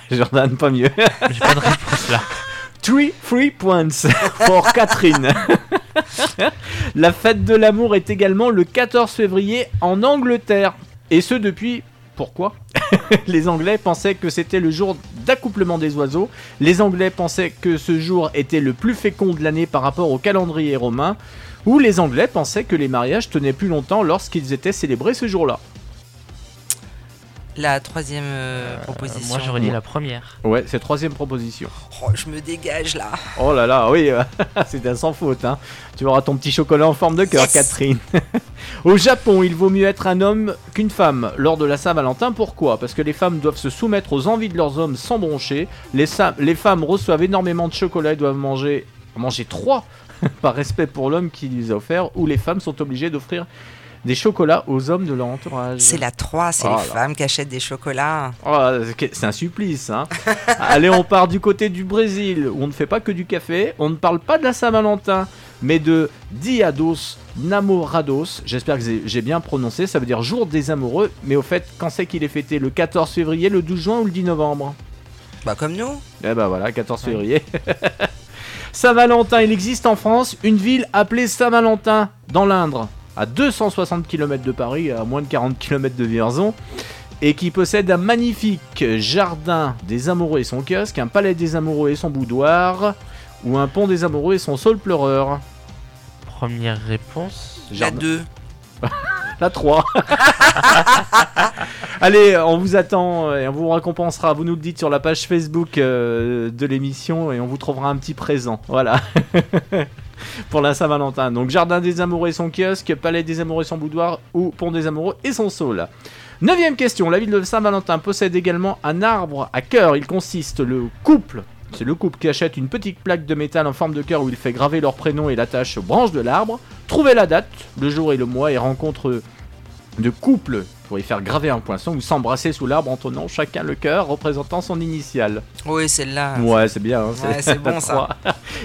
<laughs> Jordan, pas mieux. J'ai pas de réponse là. Three free points pour Catherine. La fête de l'amour est également le 14 février en Angleterre. Et ce depuis. Pourquoi? <laughs> Les Anglais pensaient que c'était le jour d'accouplement des oiseaux. Les Anglais pensaient que ce jour était le plus fécond de l'année par rapport au calendrier romain. Ou les Anglais pensaient que les mariages tenaient plus longtemps lorsqu'ils étaient célébrés ce jour-là. La troisième euh, proposition. Moi j'aurais dit la première. Ouais, c'est troisième proposition. Oh, je me dégage là. Oh là là, oui, <laughs> c'est un sans faute. Hein. Tu auras ton petit chocolat en forme de cœur, Yes. Catherine. <laughs> Au Japon, il vaut mieux être un homme qu'une femme lors de la Saint-Valentin. Pourquoi? Parce que les femmes doivent se soumettre aux envies de leurs hommes sans broncher. Les, sa- les femmes reçoivent énormément de chocolat et doivent manger, manger trois <laughs> par respect pour l'homme qui les a offerts. Ou les femmes sont obligées d'offrir des chocolats aux hommes de leur entourage. C'est la 3, c'est Oh les là. femmes qui achètent des chocolats. Oh, c'est un supplice, hein. <laughs> Allez, on part du côté du Brésil, où on ne fait pas que du café. On ne parle pas de la Saint-Valentin, mais de Diados Namorados. J'espère que j'ai- bien prononcé. Ça veut dire jour des amoureux. Mais au fait, quand c'est qu'il est fêté Le 14 février, le 12 juin ou le 10 novembre? Bah comme nous. Eh ben voilà, 14 février. <laughs> Saint-Valentin, il existe en France une ville appelée Saint-Valentin, dans l'Indre, à 260 km de Paris, à moins de 40 km de Vierzon, et qui possède un magnifique jardin des amoureux et son kiosque, un palais des amoureux et son boudoir, ou un pont des amoureux et son saule pleureur. Première réponse. La 2. <laughs> La 3. <laughs> Allez, on vous attend et on vous récompensera. Vous nous le dites sur la page Facebook euh, de l'émission et on vous trouvera un petit présent. Voilà. <laughs> Pour la Saint-Valentin. Donc, Jardin des Amoureux et son kiosque, Palais des Amoureux et son boudoir ou Pont des Amoureux et son saule. Neuvième question. La ville de Saint-Valentin possède également un arbre à cœur. Il consiste le couple. C'est le couple qui achète une petite plaque de métal en forme de cœur où il fait graver leur prénom et l'attache aux branches de l'arbre. Trouvez la date, le jour et le mois et rencontre de couple pour y faire graver un poinçon ou s'embrasser sous l'arbre en tenant chacun le cœur représentant son initiale. Oui, celle-là. Ouais, c'est bien. hein, Ouais, c'est bon, <laughs> ça.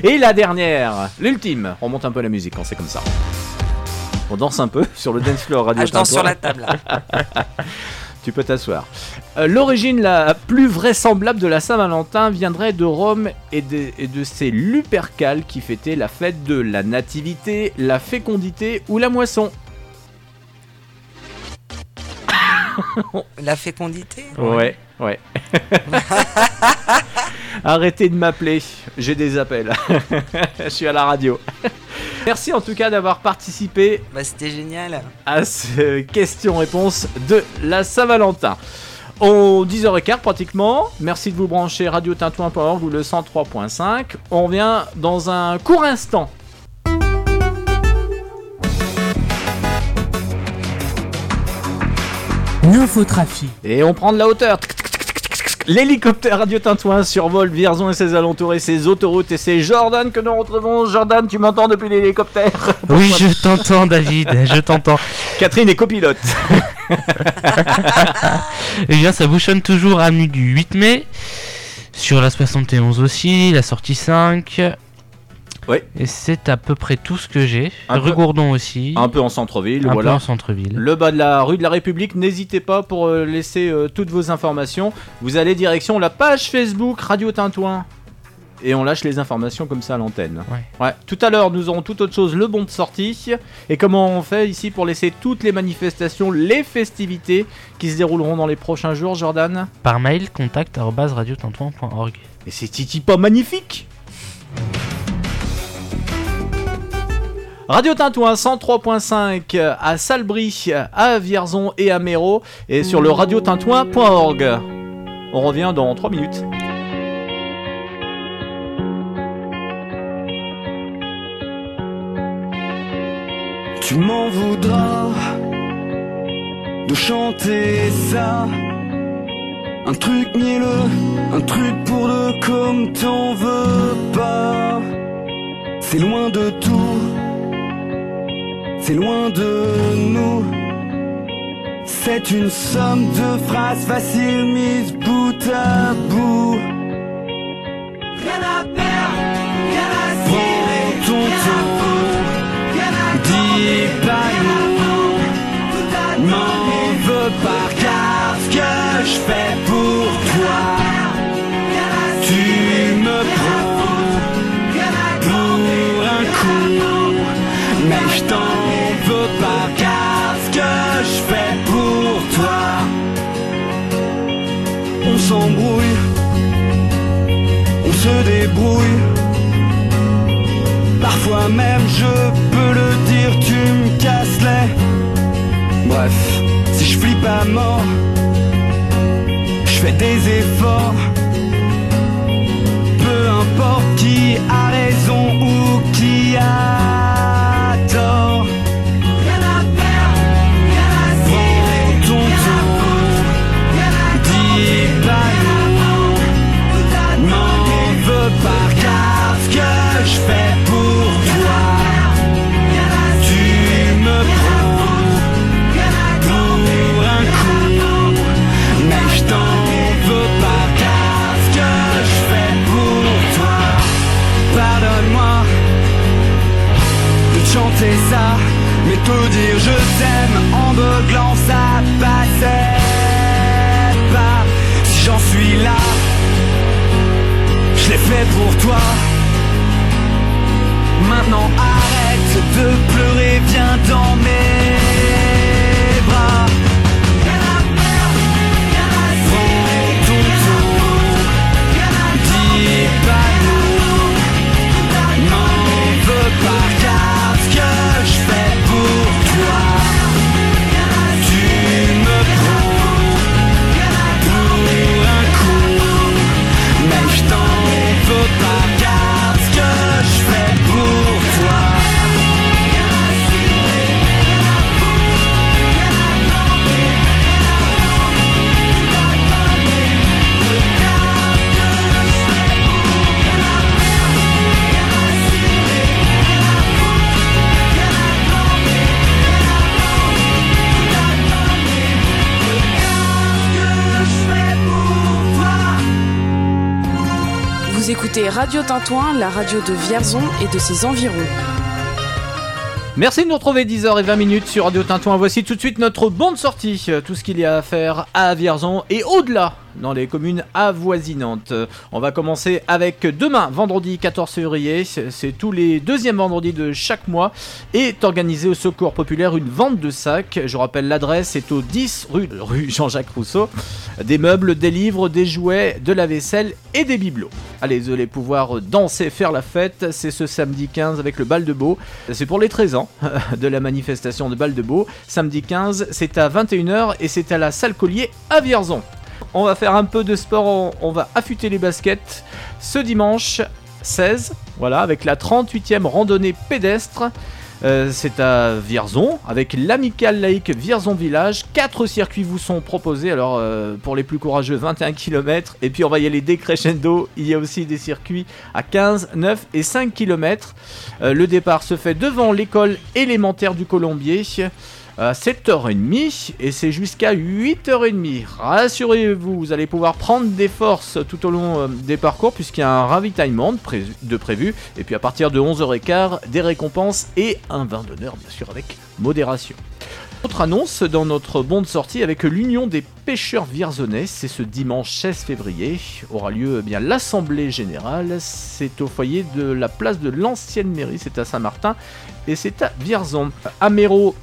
Et la dernière, l'ultime. On monte un peu la musique quand c'est comme ça. On danse un peu <laughs> sur le dance floor radio. Ah, je danse sur la table, là. <laughs> tu peux t'asseoir. Euh, L'origine la plus vraisemblable de la Saint-Valentin viendrait de Rome et de, et de ces Lupercales qui fêtaient la fête de la nativité, la fécondité ou la moisson. <laughs> La fécondité Ouais, ouais. <laughs> Arrêtez de m'appeler, j'ai des appels. <laughs> Je suis à la radio. Merci en tout cas d'avoir participé Bah, c'était génial. à ce question-réponse de la Saint-Valentin. Au 10h15 pratiquement, merci de vous brancher radiotintouin.org ou le 103.5. On revient dans un court instant. L'infotrafic. Et on prend de la hauteur. L'hélicoptère Radio Tintouin survole Vierzon et ses alentours et ses autoroutes et c'est Jordan que nous retrouvons. Jordan, tu m'entends depuis l'hélicoptère? Oui, je t'entends, David, je t'entends. Catherine est copilote. <laughs> Eh bien, ça bouchonne toujours avenue du 8 mai. Sur la 71 aussi, la sortie 5. Ouais. Et c'est à peu près tout ce que j'ai. Rue peu- Gourdon aussi. Un peu en centre-ville, Un voilà. peu en centre-ville. Le bas de la rue de la République, n'hésitez pas pour euh, laisser euh, toutes vos informations. Vous allez direction la page Facebook Radio Tintouin. Et on lâche les informations comme ça à l'antenne. Ouais. Tout à l'heure, nous aurons toute autre chose, le bon de sortie. Et comment on fait ici pour laisser toutes les manifestations, les festivités qui se dérouleront dans les prochains jours, Jordan? Par mail, contact arobase radiotintouin.org. Et c'est Titi pas magnifique Radio Tintouin 103.5 à Salbris, à Vierzon et à Méro et sur le radiotintouin.org. On revient dans 3 minutes. Tu m'en voudras de chanter ça. Un truc mielleux, un truc pour deux comme t'en veux pas. C'est loin de tout, c'est loin de nous. C'est une somme de phrases faciles mises bout à bout. Rien à perdre, rien à cirer, Prends ton temps, dis pas non. M'en veux pas car ce que je fais pour toi. On se débrouille Parfois même je peux le dire tu me casses les Bref, si je flippe à mort Je fais des efforts peu importe qui a raison ou qui a tort. Je fais pour toi, tu me prends pour un con, mais je t'en veux pas car ce que je fais pour toi, pardonne-moi de te chanter ça, mais te dire je t'aime en beuglant ça passait pas. Si j'en suis là, je l'ai fait pour toi. Maintenant. Arrête de pleurer, viens dans Écoutez Radio Tintouin, la radio de Vierzon et de ses environs. Merci de nous retrouver 10h20 minutes sur Radio Tintouin. Voici tout de suite notre bande sortie. euh, Tout ce qu'il y a à faire à Vierzon et au-delà dans les communes avoisinantes. On va commencer avec demain, vendredi 14 février. C'est c'est tous les deuxièmes vendredis de chaque mois. Est organisé au Secours Populaire une vente de sacs. Je rappelle l'adresse est au 10 rue, rue Jean-Jacques Rousseau. Des meubles, des livres, des jouets, de la vaisselle et des bibelots. Allez, vous allez pouvoir danser, faire la fête. C'est ce samedi 15 avec le bal de Beau. C'est pour les 13 ans <laughs> de la manifestation de bal de Beau. Samedi 15, c'est à 21h et c'est à la salle Collier à Vierzon. On va faire un peu de sport, on, va affûter les baskets ce dimanche 16, voilà, avec la 38e randonnée pédestre. Euh, c'est à Vierzon, avec l'Amical Lake Vierzon Village. Quatre circuits vous sont proposés. Alors, euh, pour les plus courageux, 21 km. Et puis, on va y aller décrescendo. Il y a aussi des circuits à 15, 9 et 5 km. Euh, le départ se fait devant l'école élémentaire du Colombier à 7h30 et c'est jusqu'à 8h30. Rassurez-vous, vous allez pouvoir prendre des forces tout au long euh, des parcours puisqu'il y a un ravitaillement de prévu et puis à partir de 11h15, des récompenses et un vin d'honneur bien sûr avec modération. Autre annonce dans notre bon de sortie avec l'Union des pêcheurs vierzonais, c'est ce dimanche 16 février, aura lieu eh bien l'Assemblée Générale, c'est au foyer de la place de l'ancienne mairie, c'est à Saint-Martin et c'est à Vierzon. Améro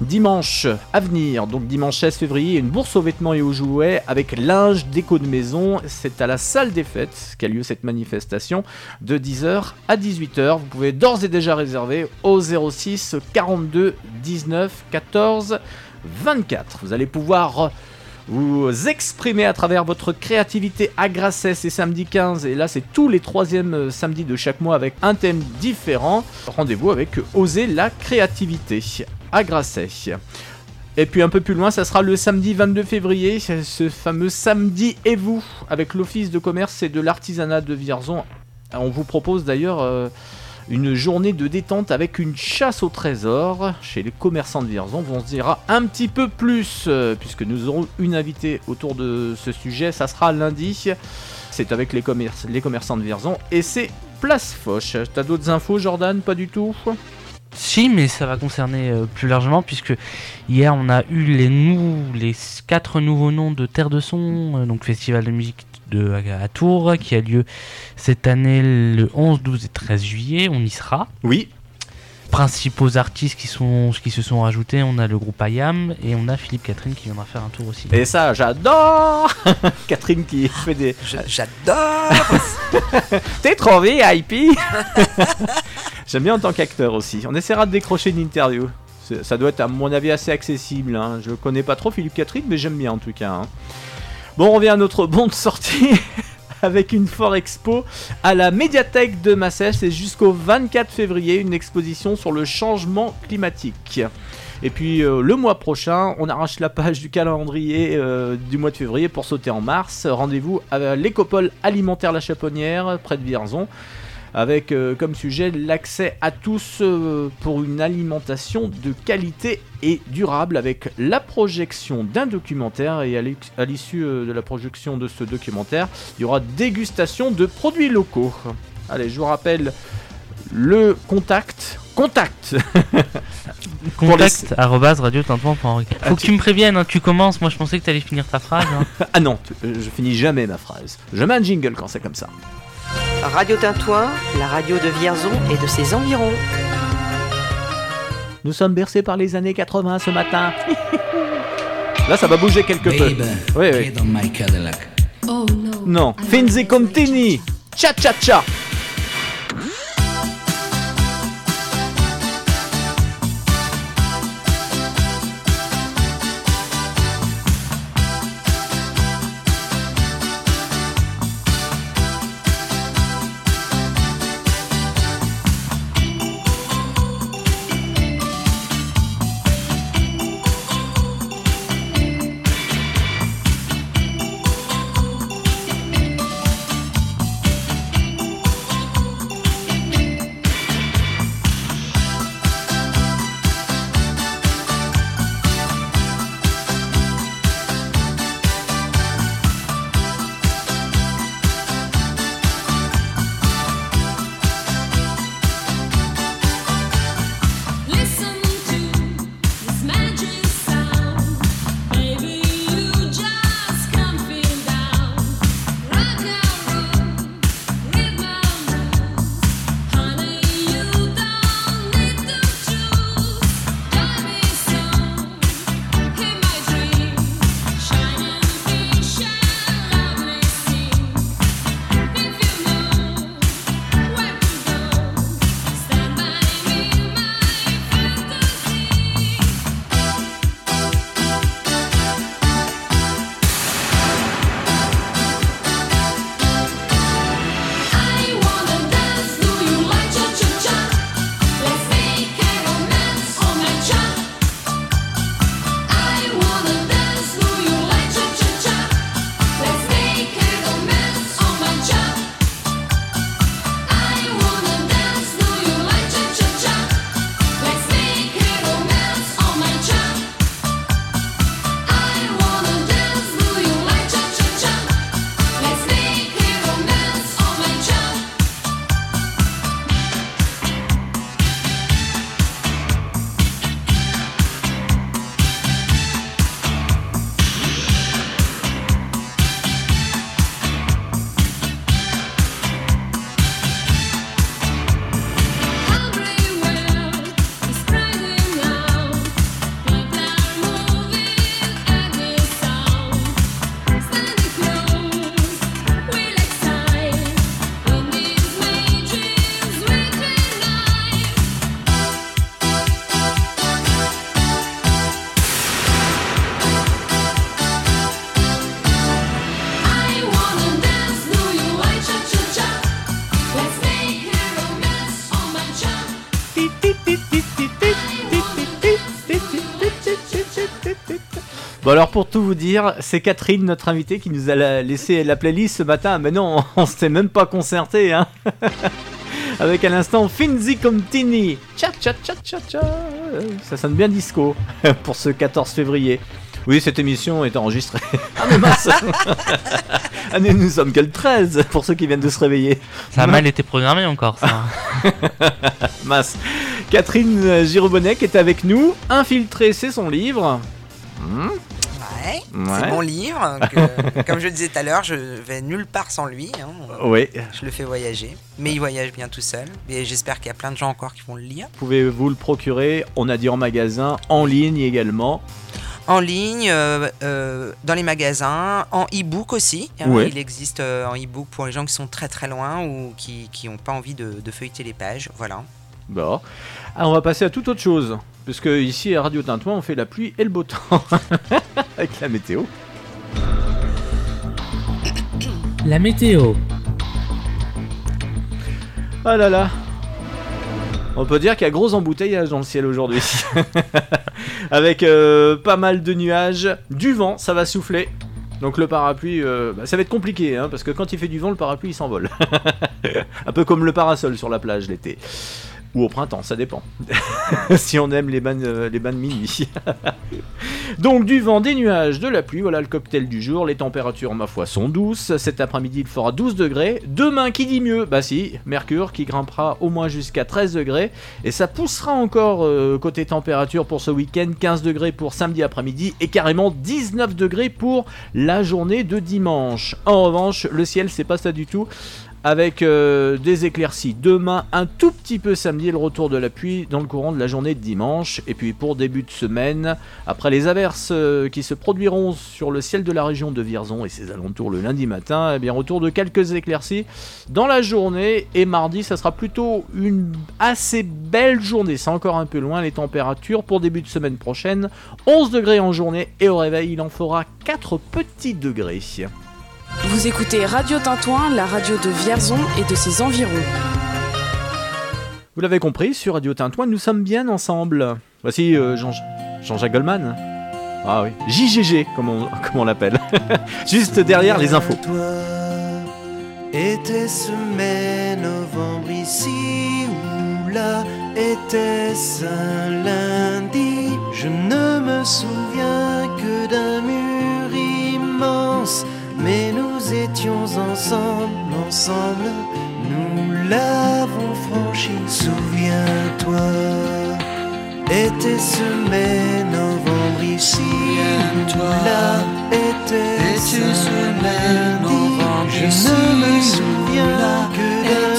Dimanche à venir, donc dimanche 16 février, une bourse aux vêtements et aux jouets avec linge, déco de maison. C'est à la salle des fêtes qu'a lieu cette manifestation de 10h à 18h. Vous pouvez d'ores et déjà réserver au 06 42 19 14 24. Vous allez pouvoir vous exprimer à travers votre créativité à Grasset, c'est samedi 15 et là c'est tous les troisièmes samedis de chaque mois avec un thème différent. Rendez-vous avec Oser la créativité à Grasset. Et puis un peu plus loin, ça sera le samedi 22 février, ce fameux samedi et vous avec l'office de commerce et de l'artisanat de Vierzon. On vous propose d'ailleurs euh, une journée de détente avec une chasse au trésor chez les commerçants de Vierzon. On se dira un petit peu plus euh, puisque nous aurons une invitée autour de ce sujet. Ça sera lundi. C'est avec les commerçants de Vierzon et c'est Place Foch. T'as d'autres infos, Jordan? Pas du tout? Si, mais ça va concerner euh, plus largement puisque hier on a eu les, quatre nouveaux noms de Terre de Son, euh, donc festival de musique de, à, à Tours, qui a lieu cette année le 11, 12 et 13 juillet. On y sera. Oui. Principaux artistes qui, sont, qui se sont rajoutés, on a le groupe IAM et on a Philippe Catherine qui viendra faire un tour aussi. Et ça, j'adore <laughs> Catherine qui fait des. J'adore <laughs> T'es trop VIP <laughs> J'aime bien en tant qu'acteur aussi. On essaiera de décrocher une interview. Ça doit être, à mon avis, assez accessible. hein. Je connais pas trop Philippe Catherine, mais j'aime bien en tout cas. hein. Bon, on revient à notre bon de sortie avec une Fort Expo à la médiathèque de Massèche. C'est jusqu'au 24 février, une exposition sur le changement climatique. Et puis euh, le mois prochain, on arrache la page du calendrier euh, du mois de février pour sauter en mars. Rendez-vous à l'écopole alimentaire La Chaponnière, près de Vierzon, avec euh, comme sujet l'accès à tous euh, pour une alimentation de qualité et durable, avec la projection d'un documentaire. Et à l'issue euh, de la projection de ce documentaire, il y aura dégustation de produits locaux. Allez, je vous rappelle le contact. Contact <laughs> Contact arobase radiotintoin.org. Faut que tu me préviennes, hein, tu commences. Moi, je pensais que tu allais finir ta phrase. hein. <laughs> ah non, je finis jamais ma phrase. Je mets un jingle quand c'est comme ça. Radio Tintouin, la radio de Vierzon et de ses environs. Nous sommes bercés par les années 80 ce matin. <laughs> Là, ça va bouger quelque peu. Oui, oui. Oh no. Non, Finzi Contini. Cha Bon alors pour tout vous dire, c'est Catherine, notre invitée, qui nous a la- laissé la playlist ce matin. Mais non, <laughs> on s'était même pas concerté, hein. <laughs> Avec à l'instant Finzi Contini. Tcha tcha tcha tcha tcha. Ça sonne bien disco <laughs> pour ce 14 février. Oui, cette émission est enregistrée. Ah mais mince Ah mais nous sommes que le 13 pour ceux qui viennent de se réveiller. Ça a mal été programmé encore, ça. Mince. Catherine Girobonnet est avec nous. Infiltré, c'est son livre. Hmm. Ouais, Ouais. c'est mon livre. que, <laughs> comme je le disais tout à l'heure, je vais nulle part sans lui. hein. Oui. Je le fais voyager. Mais il voyage bien tout seul. Et j'espère qu'il y a plein de gens encore qui vont le lire. Pouvez-vous le procurer? On a dit en magasin, en ligne également. En ligne, euh, euh, dans les magasins, en e-book aussi. hein. Ouais. Il existe euh, en e-book pour les gens qui sont très très loin ou qui n'ont pas envie de, de feuilleter les pages. Voilà. Bon. Ah, on va passer à toute autre chose. Parce que ici à Radio Tintouin, on fait la pluie et le beau temps. <laughs> <laughs> Avec la météo. La météo. Ah là là. On peut dire qu'il y a gros embouteillage dans le ciel aujourd'hui. <laughs> Avec euh, pas mal de nuages, du vent, ça va souffler. Donc le parapluie, euh, bah, ça va être compliqué, hein, parce que quand il fait du vent, le parapluie il s'envole. <laughs> Un peu comme le parasol sur la plage l'été. Ou au printemps, ça dépend. <laughs> si on aime les bains, euh, les de minuit. <laughs> Donc du vent, des nuages, de la pluie, voilà le cocktail du jour. Les températures, ma foi, sont douces. Cet après-midi, il fera 12 degrés. Demain, qui dit mieux? Bah si, Mercure qui grimpera au moins jusqu'à 13 degrés. Et ça poussera encore euh, côté température pour ce week-end. 15 degrés pour samedi après-midi et carrément 19 degrés pour la journée de dimanche. En revanche, le ciel, c'est pas ça du tout avec euh, des éclaircies demain, un tout petit peu samedi, le retour de la pluie dans le courant de la journée de dimanche. Et puis pour début de semaine, après les averses euh, qui se produiront sur le ciel de la région de Vierzon et ses alentours le lundi matin, eh bien retour de quelques éclaircies dans la journée. Et mardi, ça sera plutôt une assez belle journée. C'est encore un peu loin les températures pour début de semaine prochaine. 11 degrés en journée et au réveil, il en fera 4 petits degrés. Vous écoutez Radio Tintouin, la radio de Vierzon et de ses environs. Vous l'avez compris, sur Radio Tintouin, nous sommes bien ensemble. Voici euh, Jean- Jean-Jacques Goldman. Ah oui, JGG, comme on, <laughs> comme on l'appelle. <laughs> Juste derrière les infos. Était-ce mai, novembre ici ou là Était-ce un lundi? Je ne me souviens que d'un mur immense Mais nous étions ensemble, ensemble Nous l'avons franchi. Souviens-toi Était-ce mai, novembre ici. Ou là Était-ce un lundi. je ne me souviens que d'un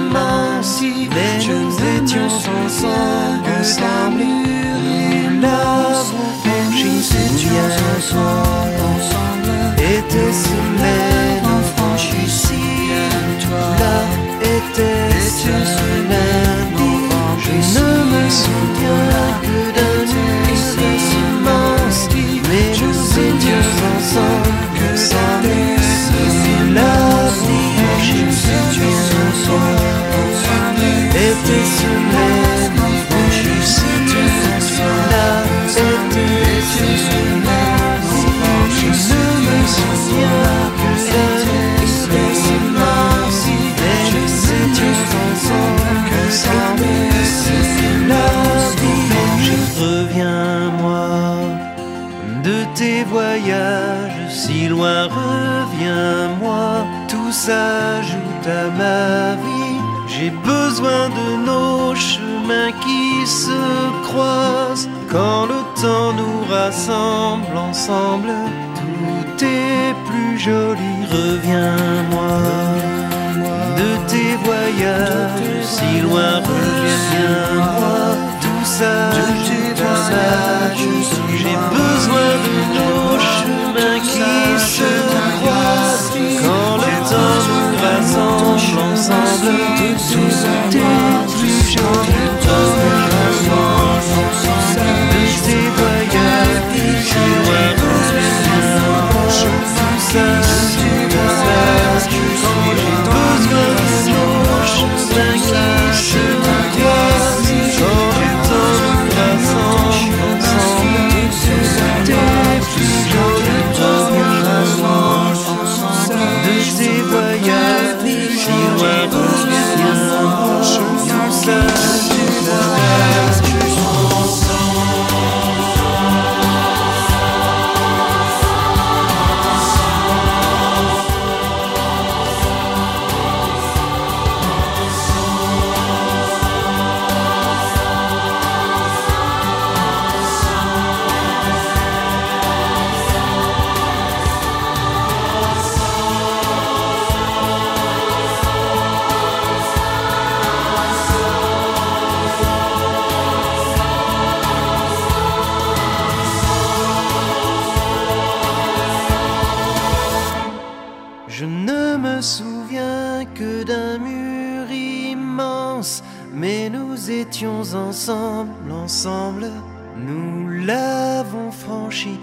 immense Mais nous étions ensemble, ensemble Nous l'avons franchi, souviens-toi Était-ce même franchi ici Là était-ce un lundi Je ne me souviens que d'un immense Mais nous étions ensemble, ensemble Nous l'avons franchi, souviens-toi Était-ce même franchi voyages si loin, reviens-moi, tout s'ajoute à ma vie. J'ai besoin de nos chemins qui se croisent. Quand le temps nous rassemble ensemble, tout est plus joli. Reviens-moi. De tes voyages si loin, reviens-moi, tout vie. J'ai besoin de nos chemins qui se croisent. Quand le temps nous rassemble ensemble Tout est plus joli ensemble, ensemble, nous l'avons franchi.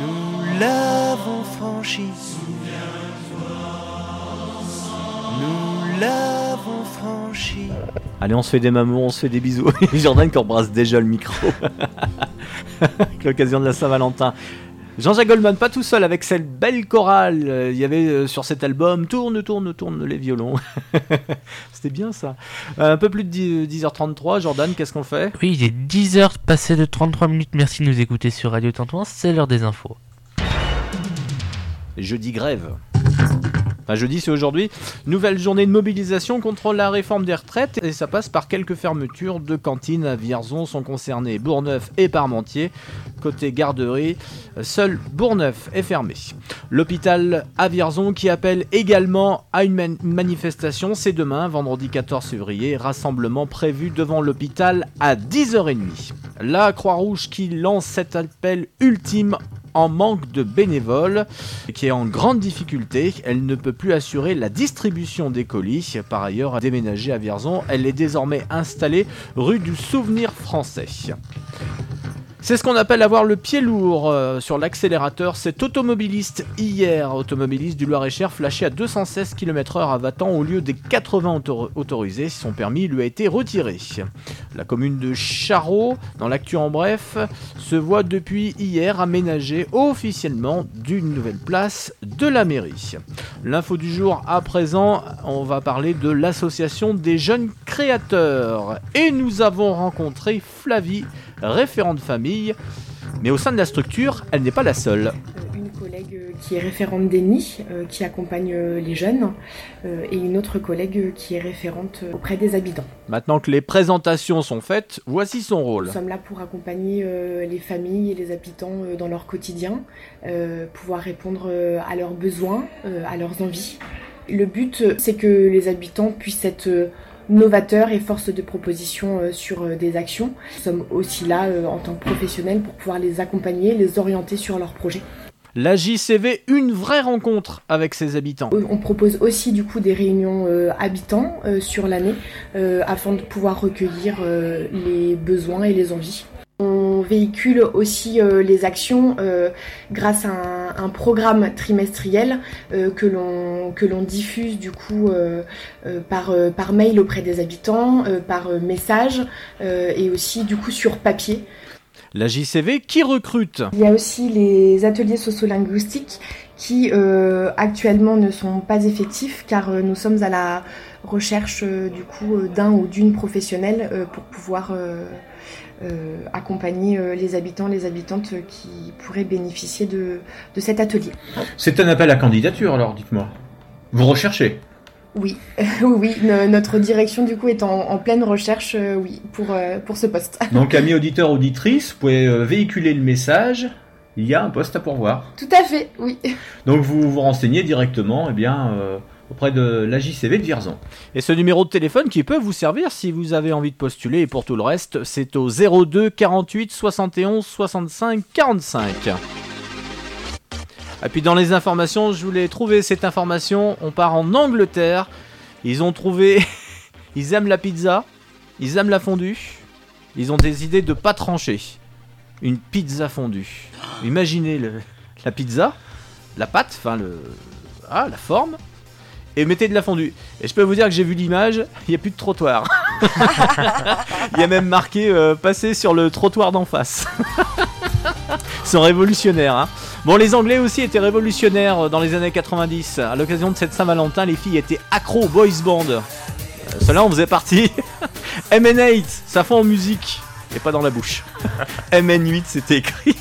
Nous l'avons franchi. Nous l'avons franchi. Allez, on se fait des mamours, on se fait des bisous. <laughs> Jordan qui embrasse déjà le micro. <laughs> L'occasion de la Saint-Valentin. Jean-Jacques Goldman, pas tout seul, avec cette belle chorale. Euh, Il y avait euh, sur cet album Tourne, tourne, tourne les violons. <laughs> C'était bien ça. Euh, un peu plus de 10, 10h33. Jordan, qu'est-ce qu'on fait? Oui, il est 10h passé de 33 minutes. Merci de nous écouter sur Radio Tintouin. C'est l'heure des infos. Jeudi grève. Jeudi, c'est aujourd'hui. Nouvelle journée de mobilisation contre la réforme des retraites. Et ça passe par quelques fermetures de cantines à Vierzon sont concernées Bourgneuf et Parmentier. Côté garderie, seul Bourgneuf est fermé. L'hôpital à Vierzon qui appelle également à une man- manifestation. C'est demain, vendredi 14 février. Rassemblement prévu devant l'hôpital à 10h30. La Croix-Rouge qui lance cet appel ultime en manque de bénévoles, qui est en grande difficulté. Elle ne peut plus assurer la distribution des colis. Par ailleurs, déménagée à Vierzon, elle est désormais installée rue du Souvenir français. C'est ce qu'on appelle avoir le pied lourd euh, sur l'accélérateur. Cet automobiliste hier, automobiliste du Loir-et-Cher, flashé à 216 km/h à Vatan au lieu des 80 autor- autorisés. Son permis lui a été retiré. La commune de Charot, dans l'actu en bref, se voit depuis hier aménagée officiellement d'une nouvelle place de la mairie. L'info du jour à présent, on va parler de l'association des jeunes créateurs. Et nous avons rencontré Flavie, référente famille. Mais au sein de la structure, elle n'est pas la seule. une collègue euh, qui est référente d'ENI, euh, qui accompagne euh, les jeunes, euh, et une autre collègue euh, qui est référente euh, auprès des habitants. Maintenant que les présentations sont faites, voici son rôle. Nous sommes là pour accompagner euh, les familles et les habitants euh, dans leur quotidien, euh, pouvoir répondre euh, à leurs besoins, euh, à leurs envies. Le but, euh, c'est que les habitants puissent être euh, novateurs et force de proposition euh, sur euh, des actions. Nous sommes aussi là euh, en tant que professionnels pour pouvoir les accompagner, les orienter sur leurs projets. La JCV, une vraie rencontre avec ses habitants. On propose aussi du coup des réunions euh, habitants euh, sur l'année euh, afin de pouvoir recueillir les besoins et les envies. Véhicule aussi euh, les actions euh, grâce à un, un programme trimestriel euh, que l'on que l'on diffuse du coup par par mail auprès des habitants, par message et aussi du coup sur papier. La JCV qui recrute? Il y a aussi les ateliers sociolinguistiques qui euh, actuellement ne sont pas effectifs car euh, nous sommes à la recherche euh, du coup d'un ou d'une professionnelle pour pouvoir euh, accompagner euh, les habitants, les habitantes euh, qui pourraient bénéficier de, de cet atelier. C'est un appel à candidature alors, dites-moi. Vous recherchez? Oui, <laughs> oui, oui, no- notre direction du coup est en, en pleine recherche, euh, oui, pour, pour ce poste. <laughs> Donc, amis auditeurs, auditrices, vous pouvez véhiculer le message. Il y a un poste à pourvoir. Tout à fait, oui. Donc, vous vous renseignez directement eh bien, auprès de la JCV de Vierzon. Et ce numéro de téléphone qui peut vous servir si vous avez envie de postuler. Et pour tout le reste, c'est au 02 48 71 65 45. Et puis dans les informations, je voulais trouver cette information. On part en Angleterre. Ils ont trouvé. <laughs> ils aiment la pizza. Ils aiment la fondue. Ils ont décidé de pas trancher. Une pizza fondue. Imaginez la pizza, la pâte, enfin le. Ah, la forme. Et mettez de la fondue. Et je peux vous dire que j'ai vu l'image, <laughs> il n'y a plus de trottoir. <laughs> Il y a même marqué euh, passer sur le trottoir d'en face. <laughs> Ils sont révolutionnaires. Hein. Bon, les Anglais aussi étaient révolutionnaires euh, dans les années 90. À l'occasion de cette Saint-Valentin, les filles étaient accro boys band. Euh, Cela en faisait partie. MN8, ça fond en musique et pas dans la bouche. MN8, c'était écrit.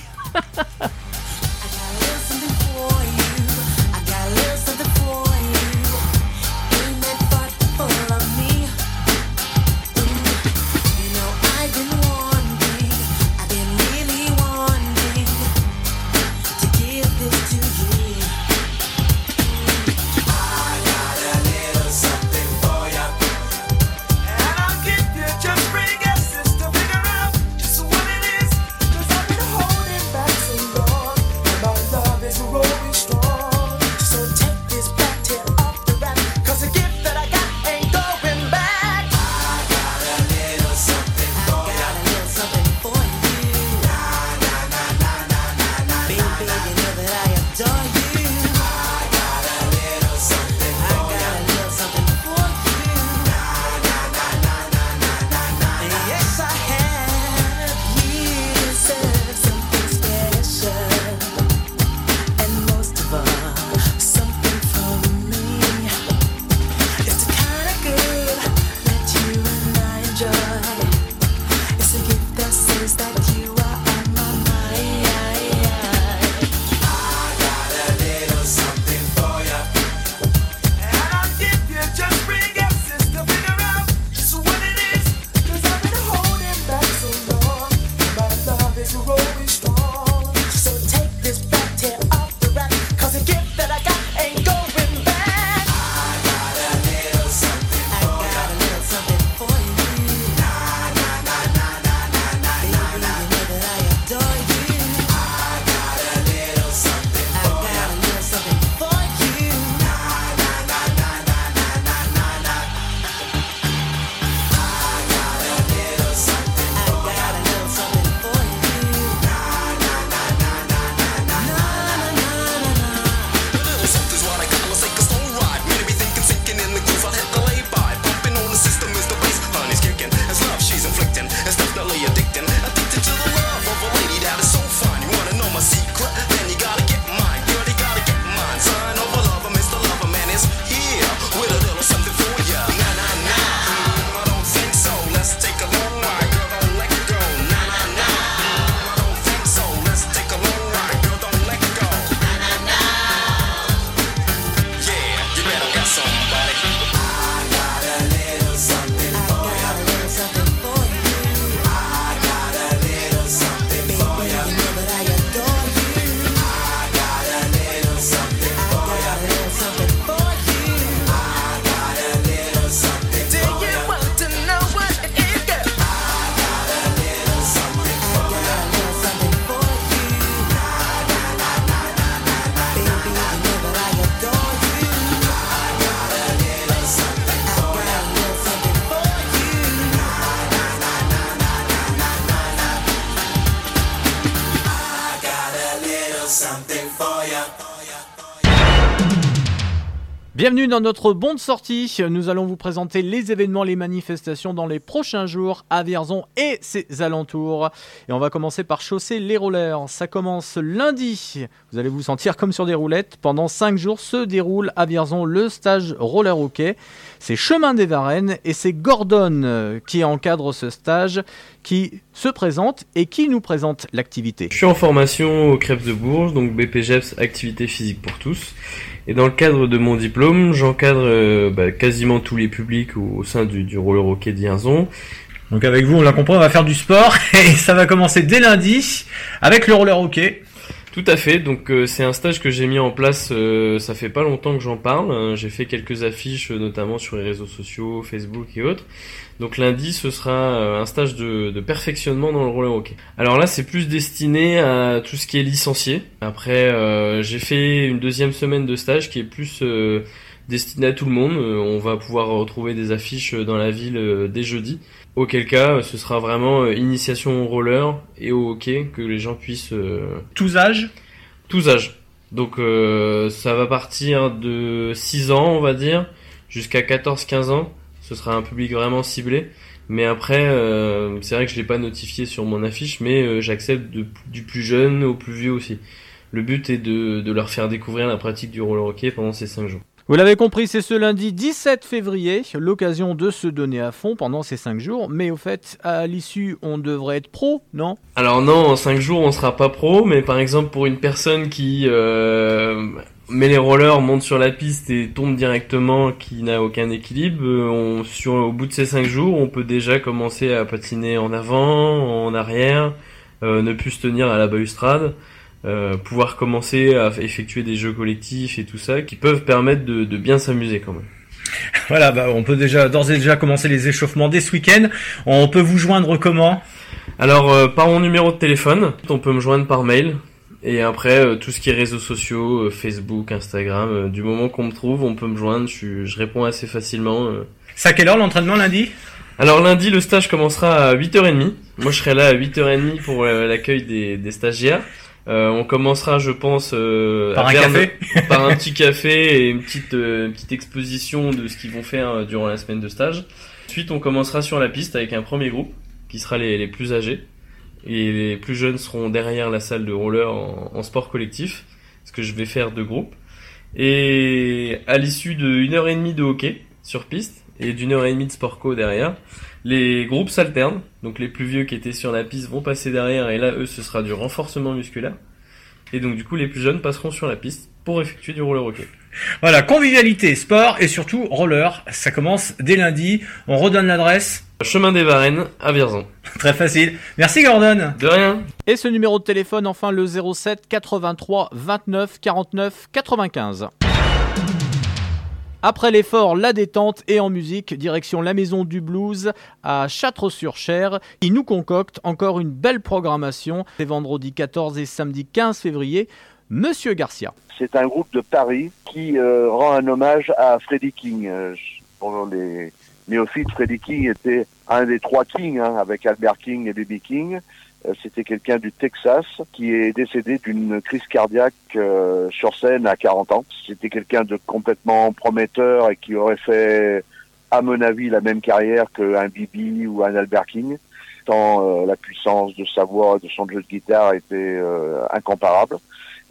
Bienvenue dans notre bon de sortie. Nous allons vous présenter les événements, les manifestations dans les prochains jours à Vierzon et ses alentours. Et on va commencer par chausser les rollers. Ça commence lundi. Vous allez vous sentir comme sur des roulettes. Pendant 5 jours se déroule à Vierzon le stage roller hockey. C'est Chemin des Varennes et c'est Gordon euh, qui encadre ce stage, qui se présente et qui nous présente l'activité. Je suis en formation au Crêpes de Bourges, donc BPGEPS Activité Physique pour tous. Et dans le cadre de mon diplôme, j'encadre euh, bah, quasiment tous les publics au, sein du, roller hockey de Vierzon. Donc avec vous, on l'a compris, on va faire du sport <laughs> et ça va commencer dès lundi avec le roller hockey. Tout à fait, donc euh, c'est un stage que j'ai mis en place, euh, ça fait pas longtemps que j'en parle, hein. j'ai fait quelques affiches euh, notamment sur les réseaux sociaux, Facebook et autres. Donc lundi ce sera euh, un stage de, perfectionnement dans le roller hockey. Alors là c'est plus destiné à tout ce qui est licencié. Après euh, j'ai fait une deuxième semaine de stage qui est plus euh, destiné à tout le monde. Euh, on va pouvoir retrouver des affiches dans la ville euh, dès jeudi. Auquel cas, ce sera vraiment euh, initiation au roller et au hockey, que les gens puissent... euh, Tous âges Tous âges. Donc euh, ça va partir de 6 ans, on va dire, jusqu'à 14-15 ans. Ce sera un public vraiment ciblé. Mais après, euh, c'est vrai que je l'ai pas notifié sur mon affiche, mais euh, j'accepte du plus jeune au plus vieux aussi. Le but est de, de leur faire découvrir la pratique du roller hockey pendant ces 5 jours. Vous l'avez compris, c'est ce lundi 17 février, l'occasion de se donner à fond pendant ces 5 jours. Mais au fait, à l'issue, on devrait être pro, non? Alors non, en 5 jours on sera pas pro, mais par exemple pour une personne qui euh, met les rollers, monte sur la piste et tombe directement, qui n'a aucun équilibre, euh, au bout de ces 5 jours on peut déjà commencer à patiner en avant, en arrière, euh, ne plus se tenir à la balustrade. Euh, pouvoir commencer à effectuer des jeux collectifs et tout ça qui peuvent permettre de, de bien s'amuser quand même. <laughs> Voilà, bah, on peut déjà d'ores et déjà commencer les échauffements dès ce week-end. On peut vous joindre comment? Alors, euh, par mon numéro de téléphone, on peut me joindre par mail. Et après, euh, tout ce qui est réseaux sociaux, euh, Facebook, Instagram, euh, du moment qu'on me trouve, on peut me joindre. Je, je réponds assez facilement. euh. C'est à quelle heure l'entraînement lundi? Alors lundi, le stage commencera à 8h30. Moi, je serai là à 8h30 pour euh, l'accueil des, des stagiaires. Euh, on commencera, je pense, euh, Par à un par un petit café et une petite, euh, une petite exposition de ce qu'ils vont faire euh, durant la semaine de stage. Ensuite, on commencera sur la piste avec un premier groupe qui sera les, les plus âgés. Et les plus jeunes seront derrière la salle de roller en, en sport collectif, ce que je vais faire deux groupes. Et à l'issue de une heure et demie de hockey sur piste et d'une heure et demie de sport co derrière, les groupes s'alternent. Donc les plus vieux qui étaient sur la piste vont passer derrière et là, eux, ce sera du renforcement musculaire. Et donc du coup, les plus jeunes passeront sur la piste pour effectuer du roller hockey. Voilà, convivialité, sport et surtout roller. Ça commence dès lundi. On redonne l'adresse. Chemin des Varennes à Vierzon. <laughs> Très facile. Merci Gordon. De rien. Et ce numéro de téléphone, enfin le 07 83 29 49 95. Après l'effort, la détente et en musique, direction la Maison du Blues à Châtres-sur-Cher, qui nous concocte encore une belle programmation. Les vendredis 14 et samedi 15 février. Monsieur Garcia. C'est un groupe de Paris qui euh, rend un hommage à Freddie King. Euh, les néophytes, Freddie King était un des trois Kings, hein, avec Albert King et B.B. King. Euh, C'était quelqu'un du Texas qui est décédé d'une crise cardiaque euh, sur scène à 40 ans. C'était quelqu'un de complètement prometteur et qui aurait fait, à mon avis, la même carrière qu'un B.B. ou un Albert King. Tant euh, la puissance de sa voix, de son jeu de guitare était euh, incomparable.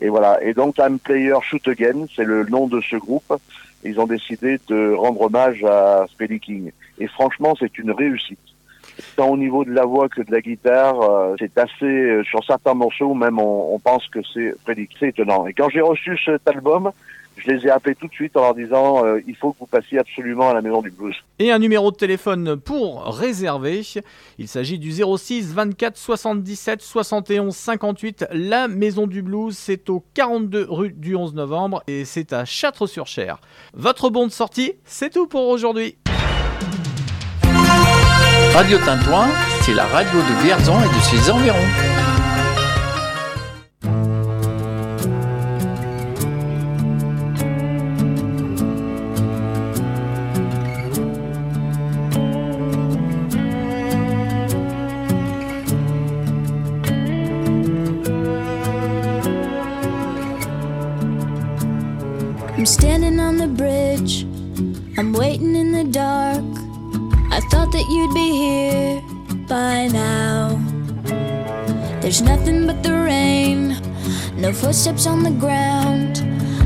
Et voilà. Et donc, Time Player Shoot Again, c'est le nom de ce groupe. Ils ont décidé de rendre hommage à Freddie King. Et franchement, c'est une réussite. Tant au niveau de la voix que de la guitare, euh, c'est assez, euh, sur certains morceaux, même on, pense que c'est. C'est étonnant. Et quand j'ai reçu cet album, je les ai appelés tout de suite en leur disant, euh, il faut que vous passiez absolument à la maison du blues. Et un numéro de téléphone pour réserver. Il s'agit du 06 24 77 71 58. La Maison du Blues, c'est au 42 rue du 11 novembre et c'est à Châtres-sur-Cher. Votre bon de sortie, c'est tout pour aujourd'hui. Radio Tintouin, c'est la radio de Vierzon et de ses environs. I'm standing on the bridge I'm waiting in the dark. I thought that you'd be here by now. There's nothing but the rain, no footsteps on the ground.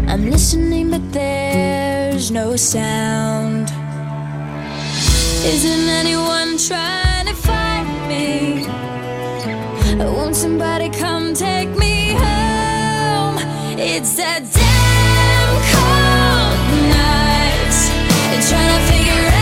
I'm listening, but there's no sound. Isn't anyone trying to find me? Won't somebody come take me home? It's that damn cold night. Trying to figure out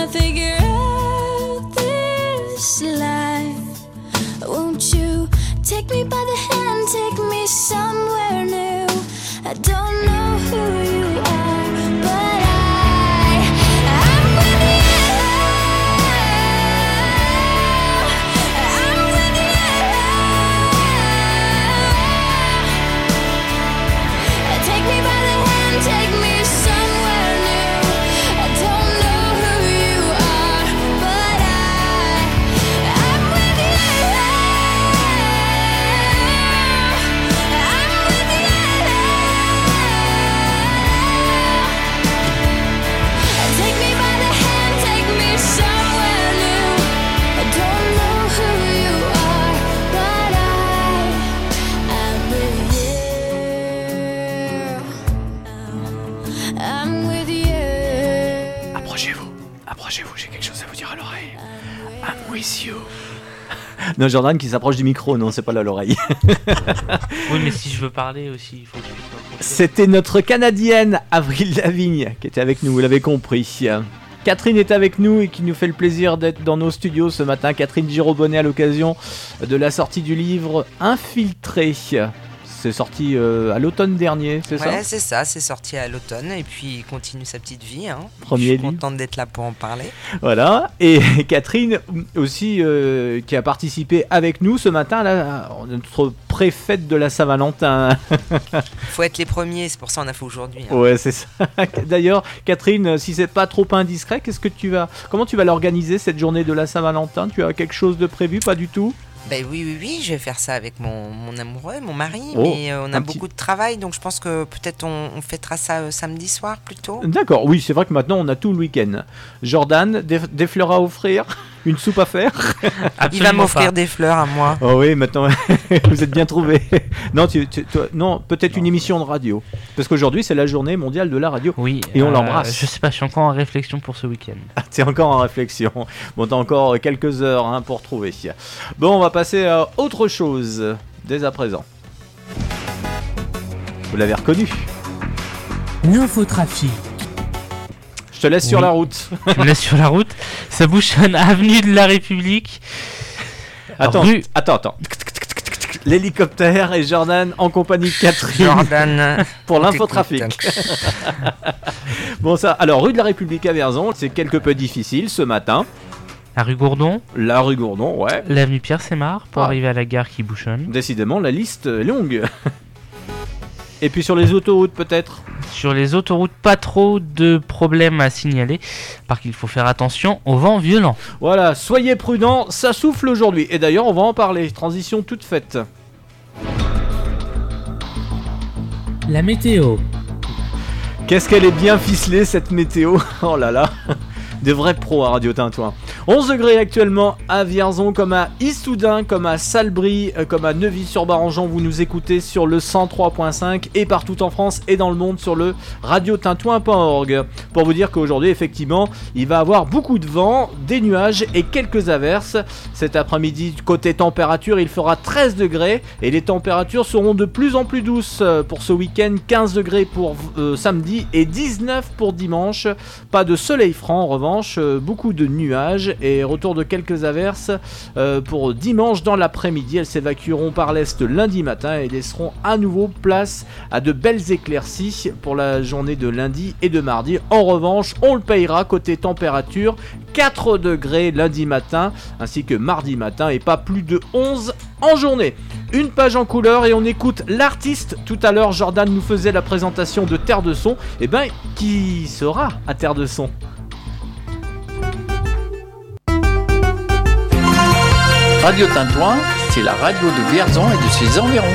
To figure out this life. Won't you take me by the hand, Non, Jordan qui s'approche du micro, non, c'est pas là l'oreille. Oui, mais si je veux parler aussi, il faut que je puisse. C'était notre Canadienne Avril Lavigne qui était avec nous, vous l'avez compris. Catherine est avec nous et qui nous fait le plaisir d'être dans nos studios ce matin. Catherine Girobonnet à l'occasion de la sortie du livre Infiltré. C'est sorti euh, à l'automne dernier, c'est Ouais, ça c'est ça, c'est sorti à l'automne et puis il continue sa petite vie. Hein. Premier Je suis livre. contente d'être là pour en parler. Voilà. Et <laughs> Catherine aussi euh, qui a participé avec nous ce matin, là, notre préfète de la Saint-Valentin. <laughs> faut être les premiers, c'est pour ça qu'on a fait aujourd'hui. hein. Ouais, c'est ça. <laughs> D'ailleurs, Catherine, si c'est pas trop indiscret, qu'est-ce que tu vas, comment tu vas l'organiser cette journée de la Saint-Valentin? Tu as quelque chose de prévu? Pas du tout? Ben oui, oui, oui, je vais faire ça avec mon, mon amoureux, mon mari, Oh, mais euh, on a petit- beaucoup de travail, donc je pense que peut-être on, on fêtera ça euh, samedi soir plutôt. D'accord. Oui, c'est vrai que maintenant on a tout le week-end. Jordan, des, des fleurs à offrir, une soupe à faire. <laughs> Il va m'offrir des fleurs à moi. Oh oui, maintenant <laughs> vous êtes bien trouvé. Non, tu, tu- toi- non, peut-être une émission de radio, parce qu'aujourd'hui c'est la journée mondiale de la radio. Oui. Et on euh, l'embrasse. Je sais pas, je suis encore en réflexion pour ce week-end. Ah, T'es encore en réflexion. Bon, t'as encore quelques heures hein, pour trouver. Bon, on va passer à autre chose dès à présent. Vous l'avez reconnu. L'infotrafic. Je te laisse sur la route. Tu me laisses sur la route. Ça bouchonne avenue de la République. Attends, Rue- attends, attends. l'hélicoptère et Jordan en compagnie de Catherine. Jordan. <laughs> pour l'infotrafic. <laughs> bon ça, alors rue de la République à Vierzon, c'est quelque peu difficile ce matin. La rue Gourdon La rue Gourdon, ouais. L'avenue Pierre Sémar pour Ah. arriver à la gare qui bouchonne. Décidément, la liste est longue. <laughs> Et puis sur les autoroutes peut-être Sur les autoroutes, pas trop de problèmes à signaler, par qu'il faut faire attention au vent violent. Voilà, soyez prudents, ça souffle aujourd'hui. Et d'ailleurs, on va en parler. Transition toute faite. La météo. Qu'est-ce qu'elle est bien ficelée cette météo? <laughs> Oh là là Des vrais pros à Radio Tintouin. 11 degrés actuellement à Vierzon, comme à Issoudun, comme à Salbris, euh, comme à Neuvy-sur-Barangeon. Vous nous écoutez sur le 103.5 et partout en France et dans le monde sur le radiotintouin.org. Pour vous dire qu'aujourd'hui, effectivement, il va avoir beaucoup de vent, des nuages et quelques averses. Cet après-midi, côté température, il fera 13 degrés et les températures seront de plus en plus douces pour ce week-end. 15 degrés pour euh, samedi et 19 pour dimanche. Pas de soleil franc en revanche, euh, beaucoup de nuages et retour de quelques averses euh, pour dimanche dans l'après-midi. Elles s'évacueront par l'est lundi matin et laisseront à nouveau place à de belles éclaircies pour la journée de lundi et de mardi. En revanche, on le payera côté température 4 degrés lundi matin ainsi que mardi matin et pas plus de 11 en journée. Une page en couleur et on écoute l'artiste. Tout à l'heure, Jordan nous faisait la présentation de Terre de Son. Et ben, qui sera à Terre de Son? Radio Tintouin, c'est la radio de Vierzon et de ses environs.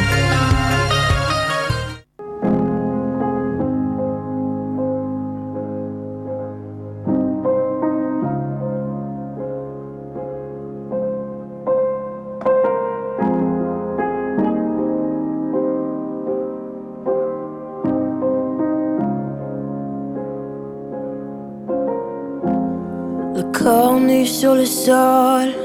Le corps nu sur le sol.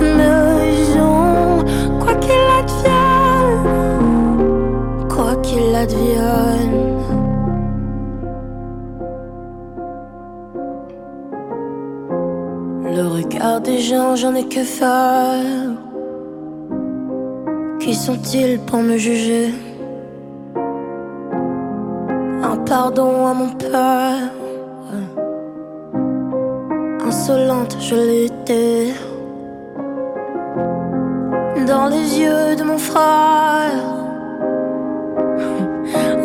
maison? Quoi qu'il advienne, quoi qu'il advienne. Le regard des gens, j'en ai que faire. Qui sont-ils pour me juger? Un pardon à mon père. Insolente, je l'étais. Dans les yeux de mon frère.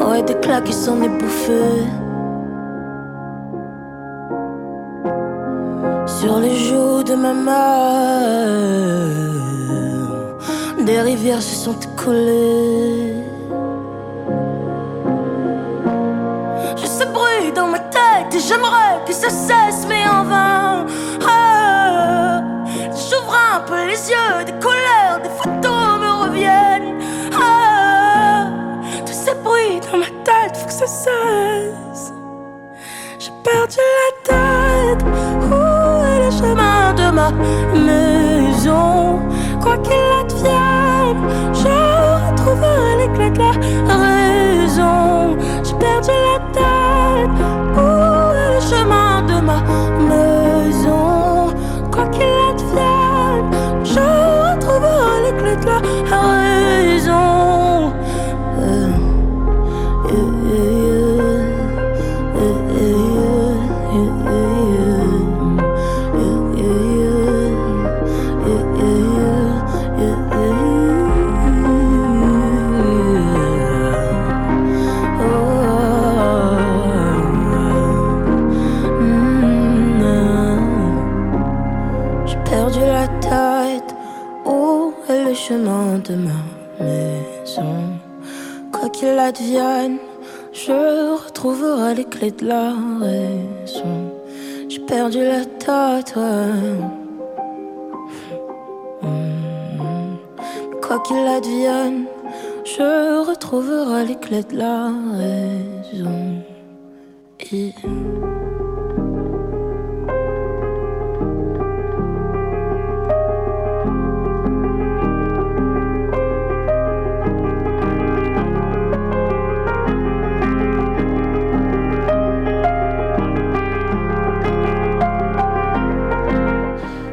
<laughs> Ouais, des claques qui s'en est bouffé. Sur les joues de ma mère, des rivières se sont écoulées. Je sais bruit dans ma tête et j'aimerais que ça cesse, mais en vain. Peu les yeux, des couleurs, des photos me reviennent. Ah, Tous ces bruits dans ma tête, faut que ça cesse. J'ai perdu la tête. Où est le chemin de ma maison? Quoi qu'il advienne, je retrouverai clés de la raison. J'ai perdu la Quoi qu'il advienne, je retrouverai les clés de la raison. J'ai perdu la tête. Quoi qu'il advienne, je retrouverai les clés de la raison.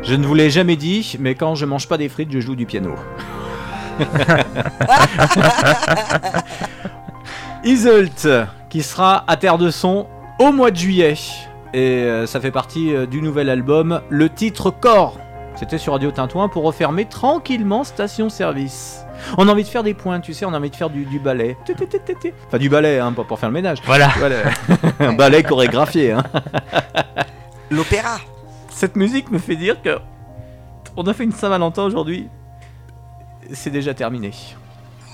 Je ne vous l'ai jamais dit, mais quand je mange pas des frites, je joue du piano. <laughs> Isolt, qui sera à Terre de Son au mois de juillet. Et euh, ça fait partie euh, du nouvel album, le titre Corps. C'était sur Radio Tintouin pour refermer tranquillement Station Service. On a envie de faire des points, tu sais, on a envie de faire du, du ballet. Enfin, du ballet, hein, pas pour faire le ménage. Voilà. <laughs> Un ballet chorégraphié. Hein. L'opéra. Cette musique me fait dire que on a fait une Saint-Valentin aujourd'hui. C'est déjà terminé.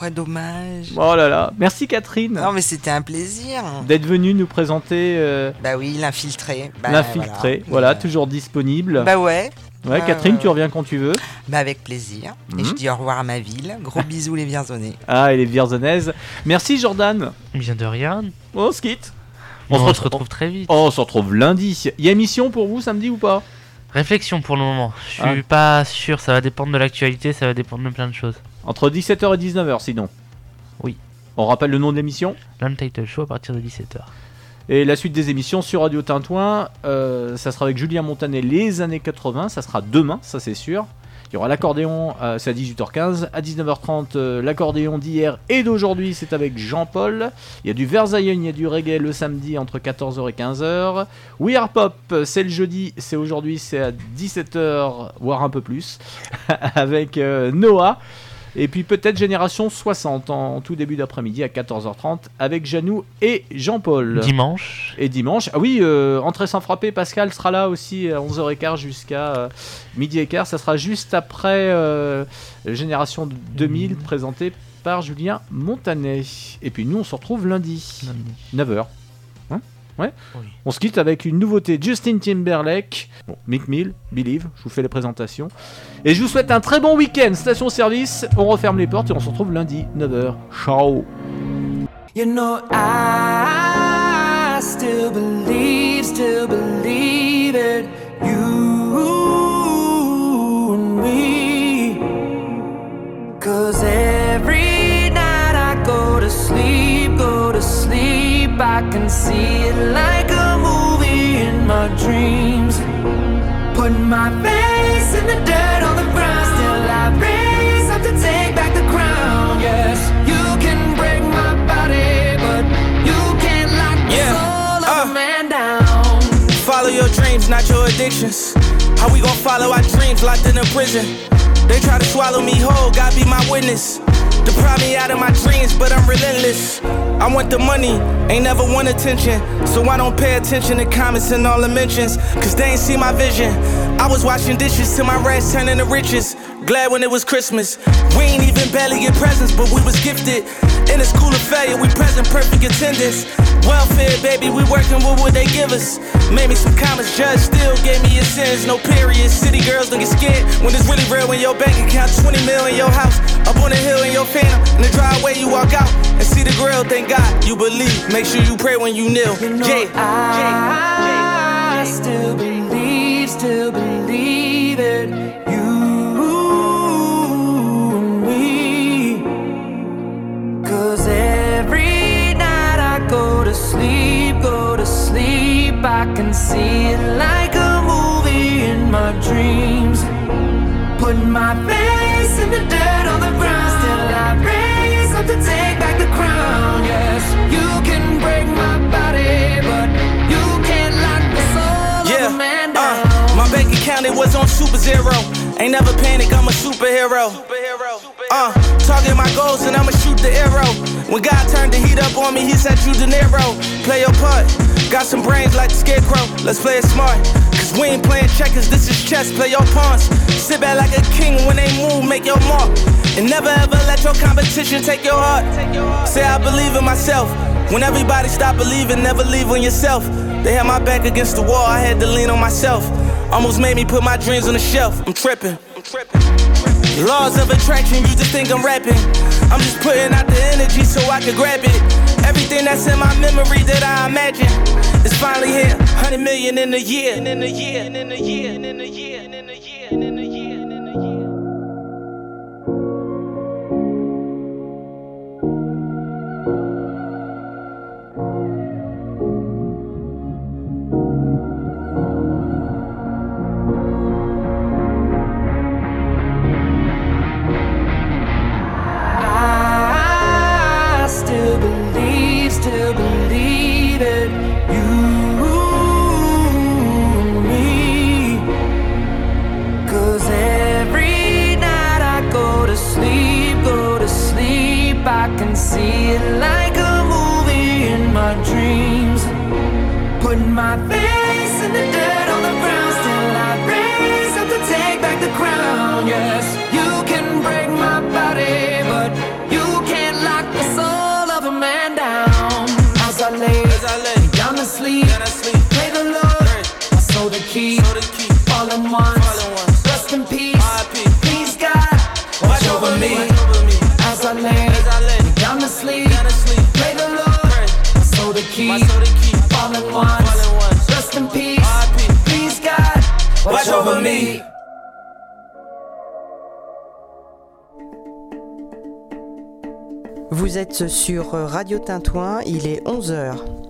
Ouais, dommage. Oh là là. Merci Catherine Non, mais c'était un plaisir. d'être venue nous présenter euh, Bah oui, l'infiltré. Bah, l'infiltré. Voilà, toujours disponible. Bah ouais. Ouais, Ouais, Catherine, ouais, tu reviens quand tu veux. Bah avec plaisir. Et Mhm. je dis au revoir à ma ville. Gros bisous les Vierzonnais. Ah, et les Vierzonaises. Merci Jordan. Bien de rien. On se quitte. On se retrouve très vite. On se retrouve lundi. Il y a émission pour vous samedi ou pas? Réflexion pour le moment. Je suis Ah. pas sûr, ça va dépendre de l'actualité, ça va dépendre de plein de choses. Entre 17h et 19h sinon. Oui. On rappelle le nom de l'émission? L'Untitled Show à partir de 17h. Et la suite des émissions sur Radio Tintouin, euh, ça sera avec Julien Montanet les années 80, ça sera demain, ça c'est sûr. Il y aura l'accordéon, euh, c'est à 18h15. À 19h30, euh, l'accordéon d'hier et d'aujourd'hui, c'est avec Jean-Paul. Il y a du Versailles, il y a du reggae le samedi entre 14h et 15h. We Are Pop, c'est le jeudi, c'est aujourd'hui, c'est à 17h, voire un peu plus, <laughs> avec euh, Noah. Et puis peut-être Génération 60 en tout début d'après-midi à 14h30 avec Janou et Jean-Paul. Dimanche. Et dimanche. Ah oui, euh, entrée sans frapper, Pascal sera là aussi à 11h15 jusqu'à euh, midi et quart. Ça sera juste après euh, Génération 2000 présenté par Julien Montanet. Et puis nous, on se retrouve lundi, 9h. Ouais. On se quitte avec une nouveauté Justin Timberlake, bon, Mick Mill, Believe, je vous fais les présentations. Et je vous souhaite un très bon week-end, station service. On referme les portes et on se retrouve lundi, 9h. Ciao You know, I still believe, still believe it. You and me. Cause every night I go to sleep, go to sleep. I can see it like a movie in my dreams. Put my face in the dirt on the ground. Still I raise up to take back the crown. Yes, you can break my body, but you can't lock the Yeah, soul of uh. a man down. Follow your dreams, not your addictions. How we gon' follow our dreams locked in a prison? They try to swallow me whole, God be my witness. Deprive me out of my dreams, but I'm relentless. I want the money, ain't never want attention. So I don't pay attention to comments and all the mentions, cause they ain't see my vision. I was washing dishes till my rats turned into riches. Glad when it was Christmas. We ain't even barely get presents, but we was gifted. In a school of failure, we present perfect attendance. Welfare, baby, we working what they give us. Made me some comments, judge still gave me a sentence, no period. City girls don't get scared when it's really real when your bank account 20 mil in your house. Up on the hill in your phantom, in the driveway you walk out and see the grill. Thank God you believe. Make sure you pray when you kneel. Yeah. I still believe, still believe it. You and me. Cause every night I go to sleep, go to sleep. I can see it like a movie in my dreams. Put my face in the dirt on the it was on super zero. Ain't never panic, I'm a superhero. Uh, target my goals and I'ma shoot the arrow. When God turned the heat up on me, he said you De Niro. Play your part. Got some brains like the scarecrow. Let's play it smart. Cause We ain't playing checkers, this is chess, play your pawns. Sit back like a king when they move, make your mark. And never ever let your competition take your heart. Say I believe in myself. When everybody stop believing, never leave on yourself. They had my back against the wall, I had to lean on myself. Almost made me put my dreams on the shelf. I'm tripping. I'm tripping. Laws of attraction, you just think I'm rapping. I'm just putting out the energy so I can grab it. Everything that's in my memory that I imagine is finally here. 100 million in a year. In a year. In a year. In a year. In a year. In a year. Sleep, pray the Lord, so the key, all in once. Rest in peace, peace God, watch over me. Vous êtes sur Radio Tintouin, il est 11h.